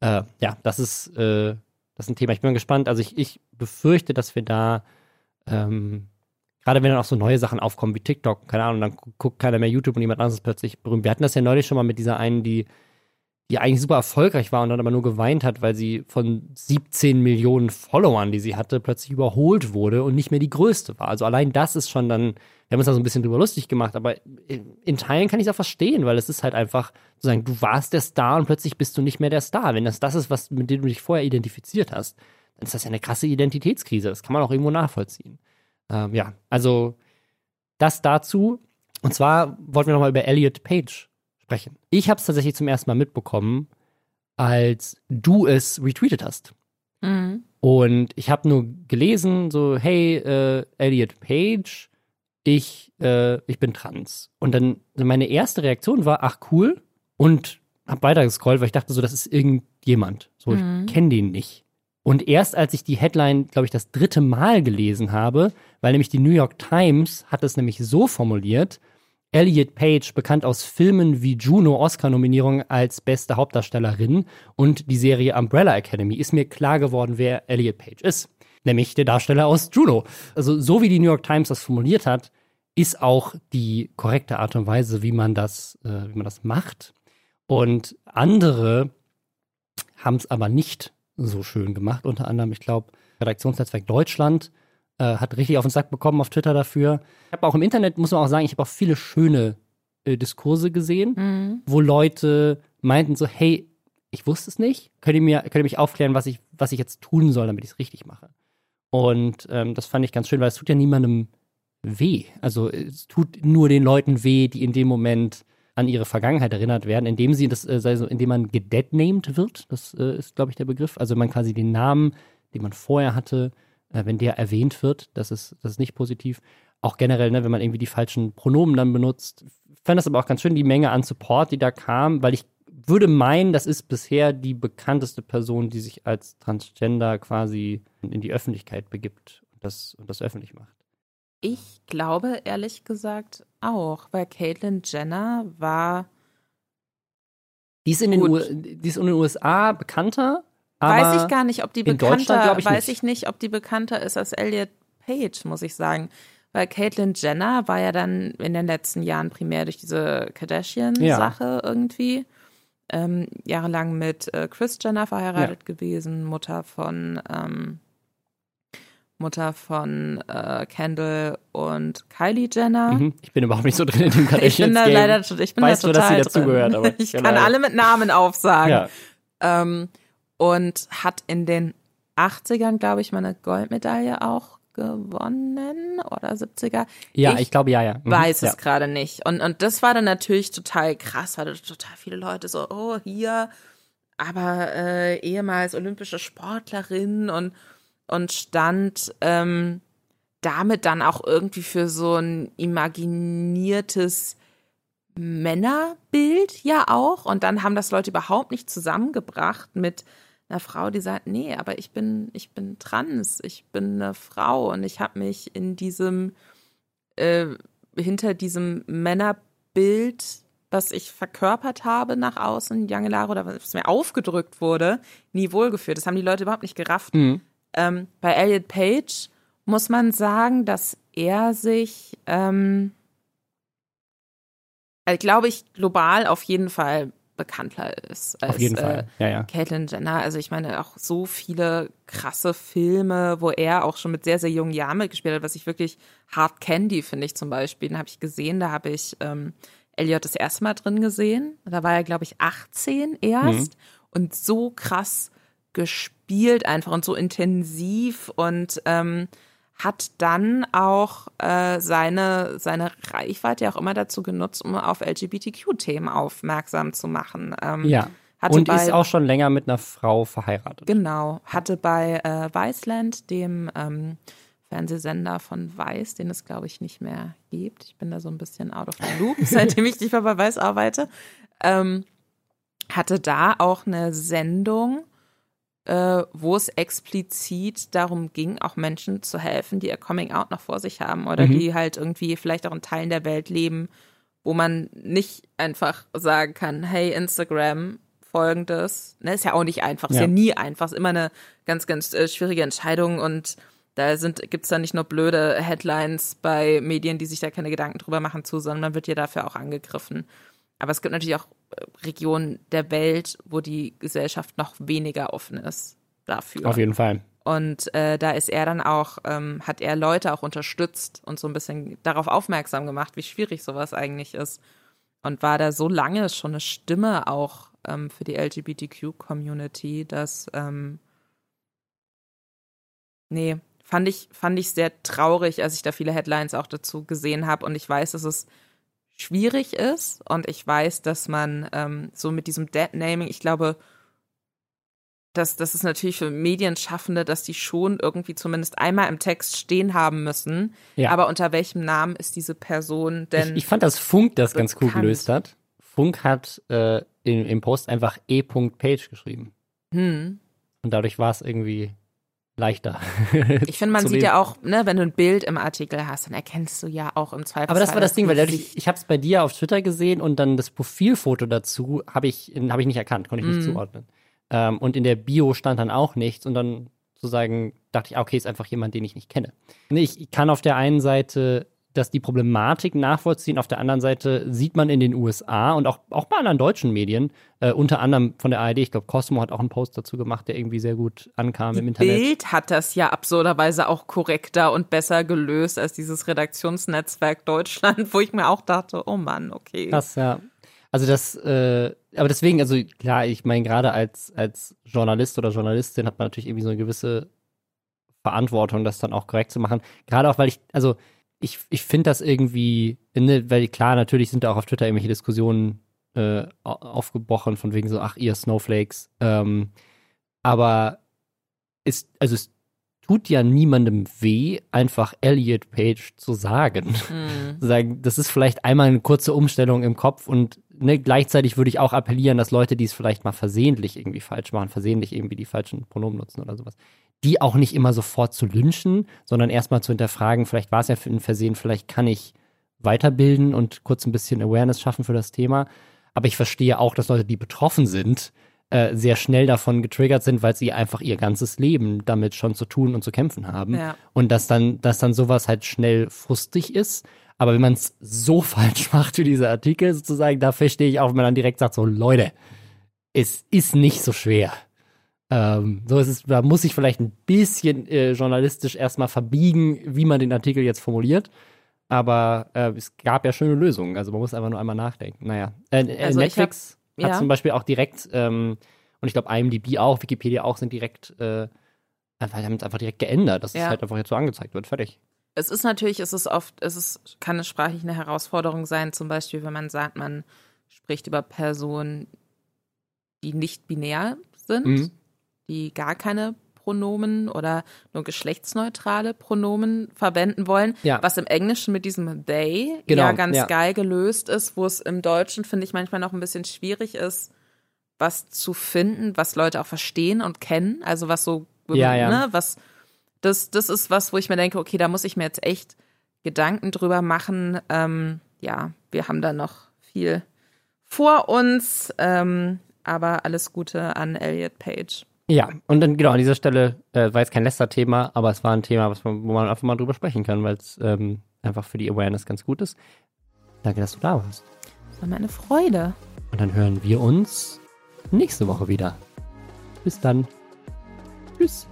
Äh, ja, das ist, äh, das ist ein Thema. Ich bin gespannt. Also ich, ich befürchte, dass wir da ähm, gerade wenn dann auch so neue Sachen aufkommen wie TikTok, keine Ahnung, dann guckt keiner mehr YouTube und jemand anderes ist plötzlich berühmt. Wir hatten das ja neulich schon mal mit dieser einen, die die eigentlich super erfolgreich war und dann aber nur geweint hat, weil sie von 17 Millionen Followern, die sie hatte, plötzlich überholt wurde und nicht mehr die größte war. Also allein das ist schon dann, wir haben uns da so ein bisschen drüber lustig gemacht, aber in Teilen kann ich es auch verstehen, weil es ist halt einfach sozusagen, du warst der Star und plötzlich bist du nicht mehr der Star. Wenn das das ist, was, mit dem du dich vorher identifiziert hast, dann ist das ja eine krasse Identitätskrise. Das kann man auch irgendwo nachvollziehen. Ähm, ja, also das dazu. Und zwar wollten wir nochmal über Elliot Page sprechen. Ich habe es tatsächlich zum ersten Mal mitbekommen, als du es retweetet hast. Mhm. Und ich habe nur gelesen, so, hey, äh, Elliot Page, ich, äh, ich bin trans. Und dann meine erste Reaktion war, ach cool. Und habe weiter gescrollt, weil ich dachte so, das ist irgendjemand. So, mhm. ich kenne den nicht. Und erst als ich die Headline, glaube ich, das dritte Mal gelesen habe, weil nämlich die New York Times hat es nämlich so formuliert, Elliot Page, bekannt aus Filmen wie Juno Oscar-Nominierung als beste Hauptdarstellerin und die Serie Umbrella Academy, ist mir klar geworden, wer Elliot Page ist. Nämlich der Darsteller aus Juno. Also, so wie die New York Times das formuliert hat, ist auch die korrekte Art und Weise, wie man das, äh, wie man das macht. Und andere haben es aber nicht so schön gemacht. Unter anderem, ich glaube, Redaktionsnetzwerk Deutschland äh, hat richtig auf den Sack bekommen auf Twitter dafür. Ich habe auch im Internet, muss man auch sagen, ich habe auch viele schöne äh, Diskurse gesehen, mhm. wo Leute meinten so, hey, ich wusste es nicht, könnt ihr, mir, könnt ihr mich aufklären, was ich, was ich jetzt tun soll, damit ich es richtig mache. Und ähm, das fand ich ganz schön, weil es tut ja niemandem weh. Also es tut nur den Leuten weh, die in dem Moment an ihre Vergangenheit erinnert werden, indem sie das, also indem man gedeadnamed wird. Das äh, ist, glaube ich, der Begriff. Also man quasi den Namen, den man vorher hatte, äh, wenn der erwähnt wird, das ist, das ist nicht positiv. Auch generell, ne, wenn man irgendwie die falschen Pronomen dann benutzt. Ich fand das aber auch ganz schön, die Menge an Support, die da kam, weil ich würde meinen, das ist bisher die bekannteste Person, die sich als Transgender quasi in die Öffentlichkeit begibt und das, und das öffentlich macht. Ich glaube ehrlich gesagt auch, weil Caitlyn Jenner war. Die ist in, den, U die ist in den USA bekannter aber weiß ich gar nicht, ob die bekannter, ich weiß ich nicht, ob die bekannter ist als Elliot Page, muss ich sagen. Weil Caitlyn Jenner war ja dann in den letzten Jahren primär durch diese Kardashian-Sache ja. irgendwie ähm, jahrelang mit äh, Chris Jenner verheiratet ja. gewesen, Mutter von ähm, Mutter von äh, Kendall und Kylie Jenner. Mhm. Ich bin überhaupt nicht so drin in dem Kardashian. *laughs* Ich bin da leider, ich bin weißt da total du, dass sie dazugehört, aber ich kann alle mit Namen aufsagen. Ja. Ähm, und hat in den 80ern, glaube ich, mal eine Goldmedaille auch gewonnen oder 70er. Ja, ich, ich glaube ja, ja. Mhm, weiß ja. es gerade nicht. Und, und das war dann natürlich total krass, weil total viele Leute so, oh, hier, aber äh, ehemals olympische Sportlerin und, und stand ähm, damit dann auch irgendwie für so ein imaginiertes Männerbild ja auch. Und dann haben das Leute überhaupt nicht zusammengebracht mit einer Frau, die sagt, nee, aber ich bin, ich bin trans, ich bin eine Frau und ich habe mich in diesem, äh, hinter diesem Männerbild, was ich verkörpert habe nach außen, lange Jahre oder was mir aufgedrückt wurde, nie wohlgefühlt. Das haben die Leute überhaupt nicht gerafft. Mhm. Ähm, bei Elliot Page muss man sagen, dass er sich, ähm, also glaube ich, global auf jeden Fall bekannter ist als Auf jeden äh, Fall. Ja, ja. Caitlyn Jenner. Also ich meine auch so viele krasse Filme, wo er auch schon mit sehr, sehr jungen Jahren mitgespielt hat, was ich wirklich Hard Candy finde ich zum Beispiel. Den habe ich gesehen, da habe ich ähm, Elliot das erste Mal drin gesehen. Da war er, glaube ich, 18 erst Mhm. und so krass gespielt einfach und so intensiv und ähm, hat dann auch äh, seine, seine Reichweite ja auch immer dazu genutzt, um auf LGBTQ-Themen aufmerksam zu machen. Ähm, Ja. Und bei, ist auch schon länger mit einer Frau verheiratet. Genau, hatte bei äh, Viceland, dem ähm, Fernsehsender von Weiß, den es glaube ich nicht mehr gibt. Ich bin da so ein bisschen out of the loop, *laughs* seitdem ich nicht mehr bei Weiß arbeite. Ähm, hatte da auch eine Sendung, äh, wo es explizit darum ging, auch Menschen zu helfen, die ihr Coming Out noch vor sich haben oder Mhm. die halt irgendwie vielleicht auch in Teilen der Welt leben, wo man nicht einfach sagen kann, hey Instagram, folgendes. Ne, ist ja auch nicht einfach, ist Ja. ja nie einfach, ist immer eine ganz, ganz äh, schwierige Entscheidung und da sind, gibt's da nicht nur blöde Headlines bei Medien, die sich da keine Gedanken drüber machen zu, sondern man wird ja dafür auch angegriffen. Aber es gibt natürlich auch Regionen der Welt, wo die Gesellschaft noch weniger offen ist dafür. Auf jeden Fall. Und äh, da ist er dann auch, ähm, hat er Leute auch unterstützt und so ein bisschen darauf aufmerksam gemacht, wie schwierig sowas eigentlich ist. Und war da so lange schon eine Stimme auch ähm, für die LGBTQ-Community, dass, ähm, nee, fand ich, fand ich sehr traurig, als ich da viele Headlines auch dazu gesehen habe. Und ich weiß, dass es schwierig ist und ich weiß, dass man ähm, so mit diesem Dead-Naming, ich glaube, das, das ist natürlich für Medienschaffende, dass die schon irgendwie zumindest einmal im Text stehen haben müssen. Ja. Aber unter welchem Namen ist diese Person denn? Ich, ich fand, dass Funk das ganz cool bekannt. gelöst hat. Funk hat äh, im, im Post einfach e.page geschrieben. hm. Und dadurch war es irgendwie leichter. Ich finde, man *laughs* sieht ja auch, ne, wenn du ein Bild im Artikel hast, dann erkennst du ja auch im Zweifelsfall. Aber das war das Ding, weil dadurch, ich habe es bei dir auf Twitter gesehen und dann das Profilfoto dazu habe ich, hab ich nicht erkannt, konnte ich nicht Mhm. zuordnen. Ähm, und in der Bio stand dann auch nichts und dann sozusagen dachte ich, ah, okay, ist einfach jemand, den ich nicht kenne. Ich kann auf der einen Seite dass die Problematik nachvollziehen. Auf der anderen Seite sieht man in den USA und auch, auch bei anderen deutschen Medien, äh, unter anderem von der ARD, ich glaube, Cosmo hat auch einen Post dazu gemacht, der irgendwie sehr gut ankam im Internet. Bild hat das ja absurderweise auch korrekter und besser gelöst als dieses Redaktionsnetzwerk Deutschland, wo ich mir auch dachte, oh Mann, okay. Krass, ja. Also das, äh, aber deswegen, also klar, ich meine, gerade als, als Journalist oder Journalistin hat man natürlich irgendwie so eine gewisse Verantwortung, das dann auch korrekt zu machen. Gerade auch, weil ich, also ich, ich finde das irgendwie, ne, weil klar, natürlich sind da auch auf Twitter irgendwelche Diskussionen äh, au- aufgebrochen, von wegen so, ach, ihr Snowflakes. Ähm, aber es, also es tut ja niemandem weh, einfach Elliot Page zu sagen Hm. *laughs* sagen, das ist vielleicht einmal eine kurze Umstellung im Kopf und ne, gleichzeitig würde ich auch appellieren, dass Leute, die es vielleicht mal versehentlich irgendwie falsch machen, versehentlich irgendwie die falschen Pronomen nutzen oder sowas, die auch nicht immer sofort zu lynchen, sondern erstmal zu hinterfragen, vielleicht war es ja für ein Versehen, vielleicht kann ich weiterbilden und kurz ein bisschen Awareness schaffen für das Thema. Aber ich verstehe auch, dass Leute, die betroffen sind, äh, sehr schnell davon getriggert sind, weil sie einfach ihr ganzes Leben damit schon zu tun und zu kämpfen haben. Ja. Und dass dann, dass dann sowas halt schnell frustig ist. Aber wenn man es so *laughs* falsch macht wie dieser Artikel sozusagen, da verstehe ich auch, wenn man dann direkt sagt, so Leute, es ist nicht so schwer. Ähm, so ist es, da muss ich vielleicht ein bisschen äh, journalistisch erstmal verbiegen, wie man den Artikel jetzt formuliert. Aber äh, es gab ja schöne Lösungen. Also man muss einfach nur einmal nachdenken. Naja, äh, äh, Also Netflix hab- hat ja. zum Beispiel auch direkt, ähm, und ich glaube IMDb auch, Wikipedia auch, sind direkt, äh, einfach, haben es einfach direkt geändert, dass es Ja. halt einfach jetzt so angezeigt wird. Fertig. Es ist natürlich, es ist oft, es ist, kann es sprachlich eine Herausforderung sein, zum Beispiel, wenn man sagt, man spricht über Personen, die nicht binär sind, Mhm. Die gar keine Pronomen oder nur geschlechtsneutrale Pronomen verwenden wollen, Ja. was im Englischen mit diesem they Genau, ja ganz ja. geil gelöst ist, wo es im Deutschen, finde ich, manchmal noch ein bisschen schwierig ist, was zu finden, was Leute auch verstehen und kennen, also was so, Ja, ja. Ne, was, das, das ist was, wo ich mir denke, okay, da muss ich mir jetzt echt Gedanken drüber machen. Ähm, ja, wir haben da noch viel vor uns, ähm, aber alles Gute an Elliot Page. Ja, und dann genau an dieser Stelle äh, war jetzt kein Lester-Thema, aber es war ein Thema, was man, wo man einfach mal drüber sprechen kann, weil es ähm, einfach für die Awareness ganz gut ist. Danke, dass du da warst. Das war meine Freude. Und Und dann hören wir uns nächste Woche wieder. Bis dann. Tschüss.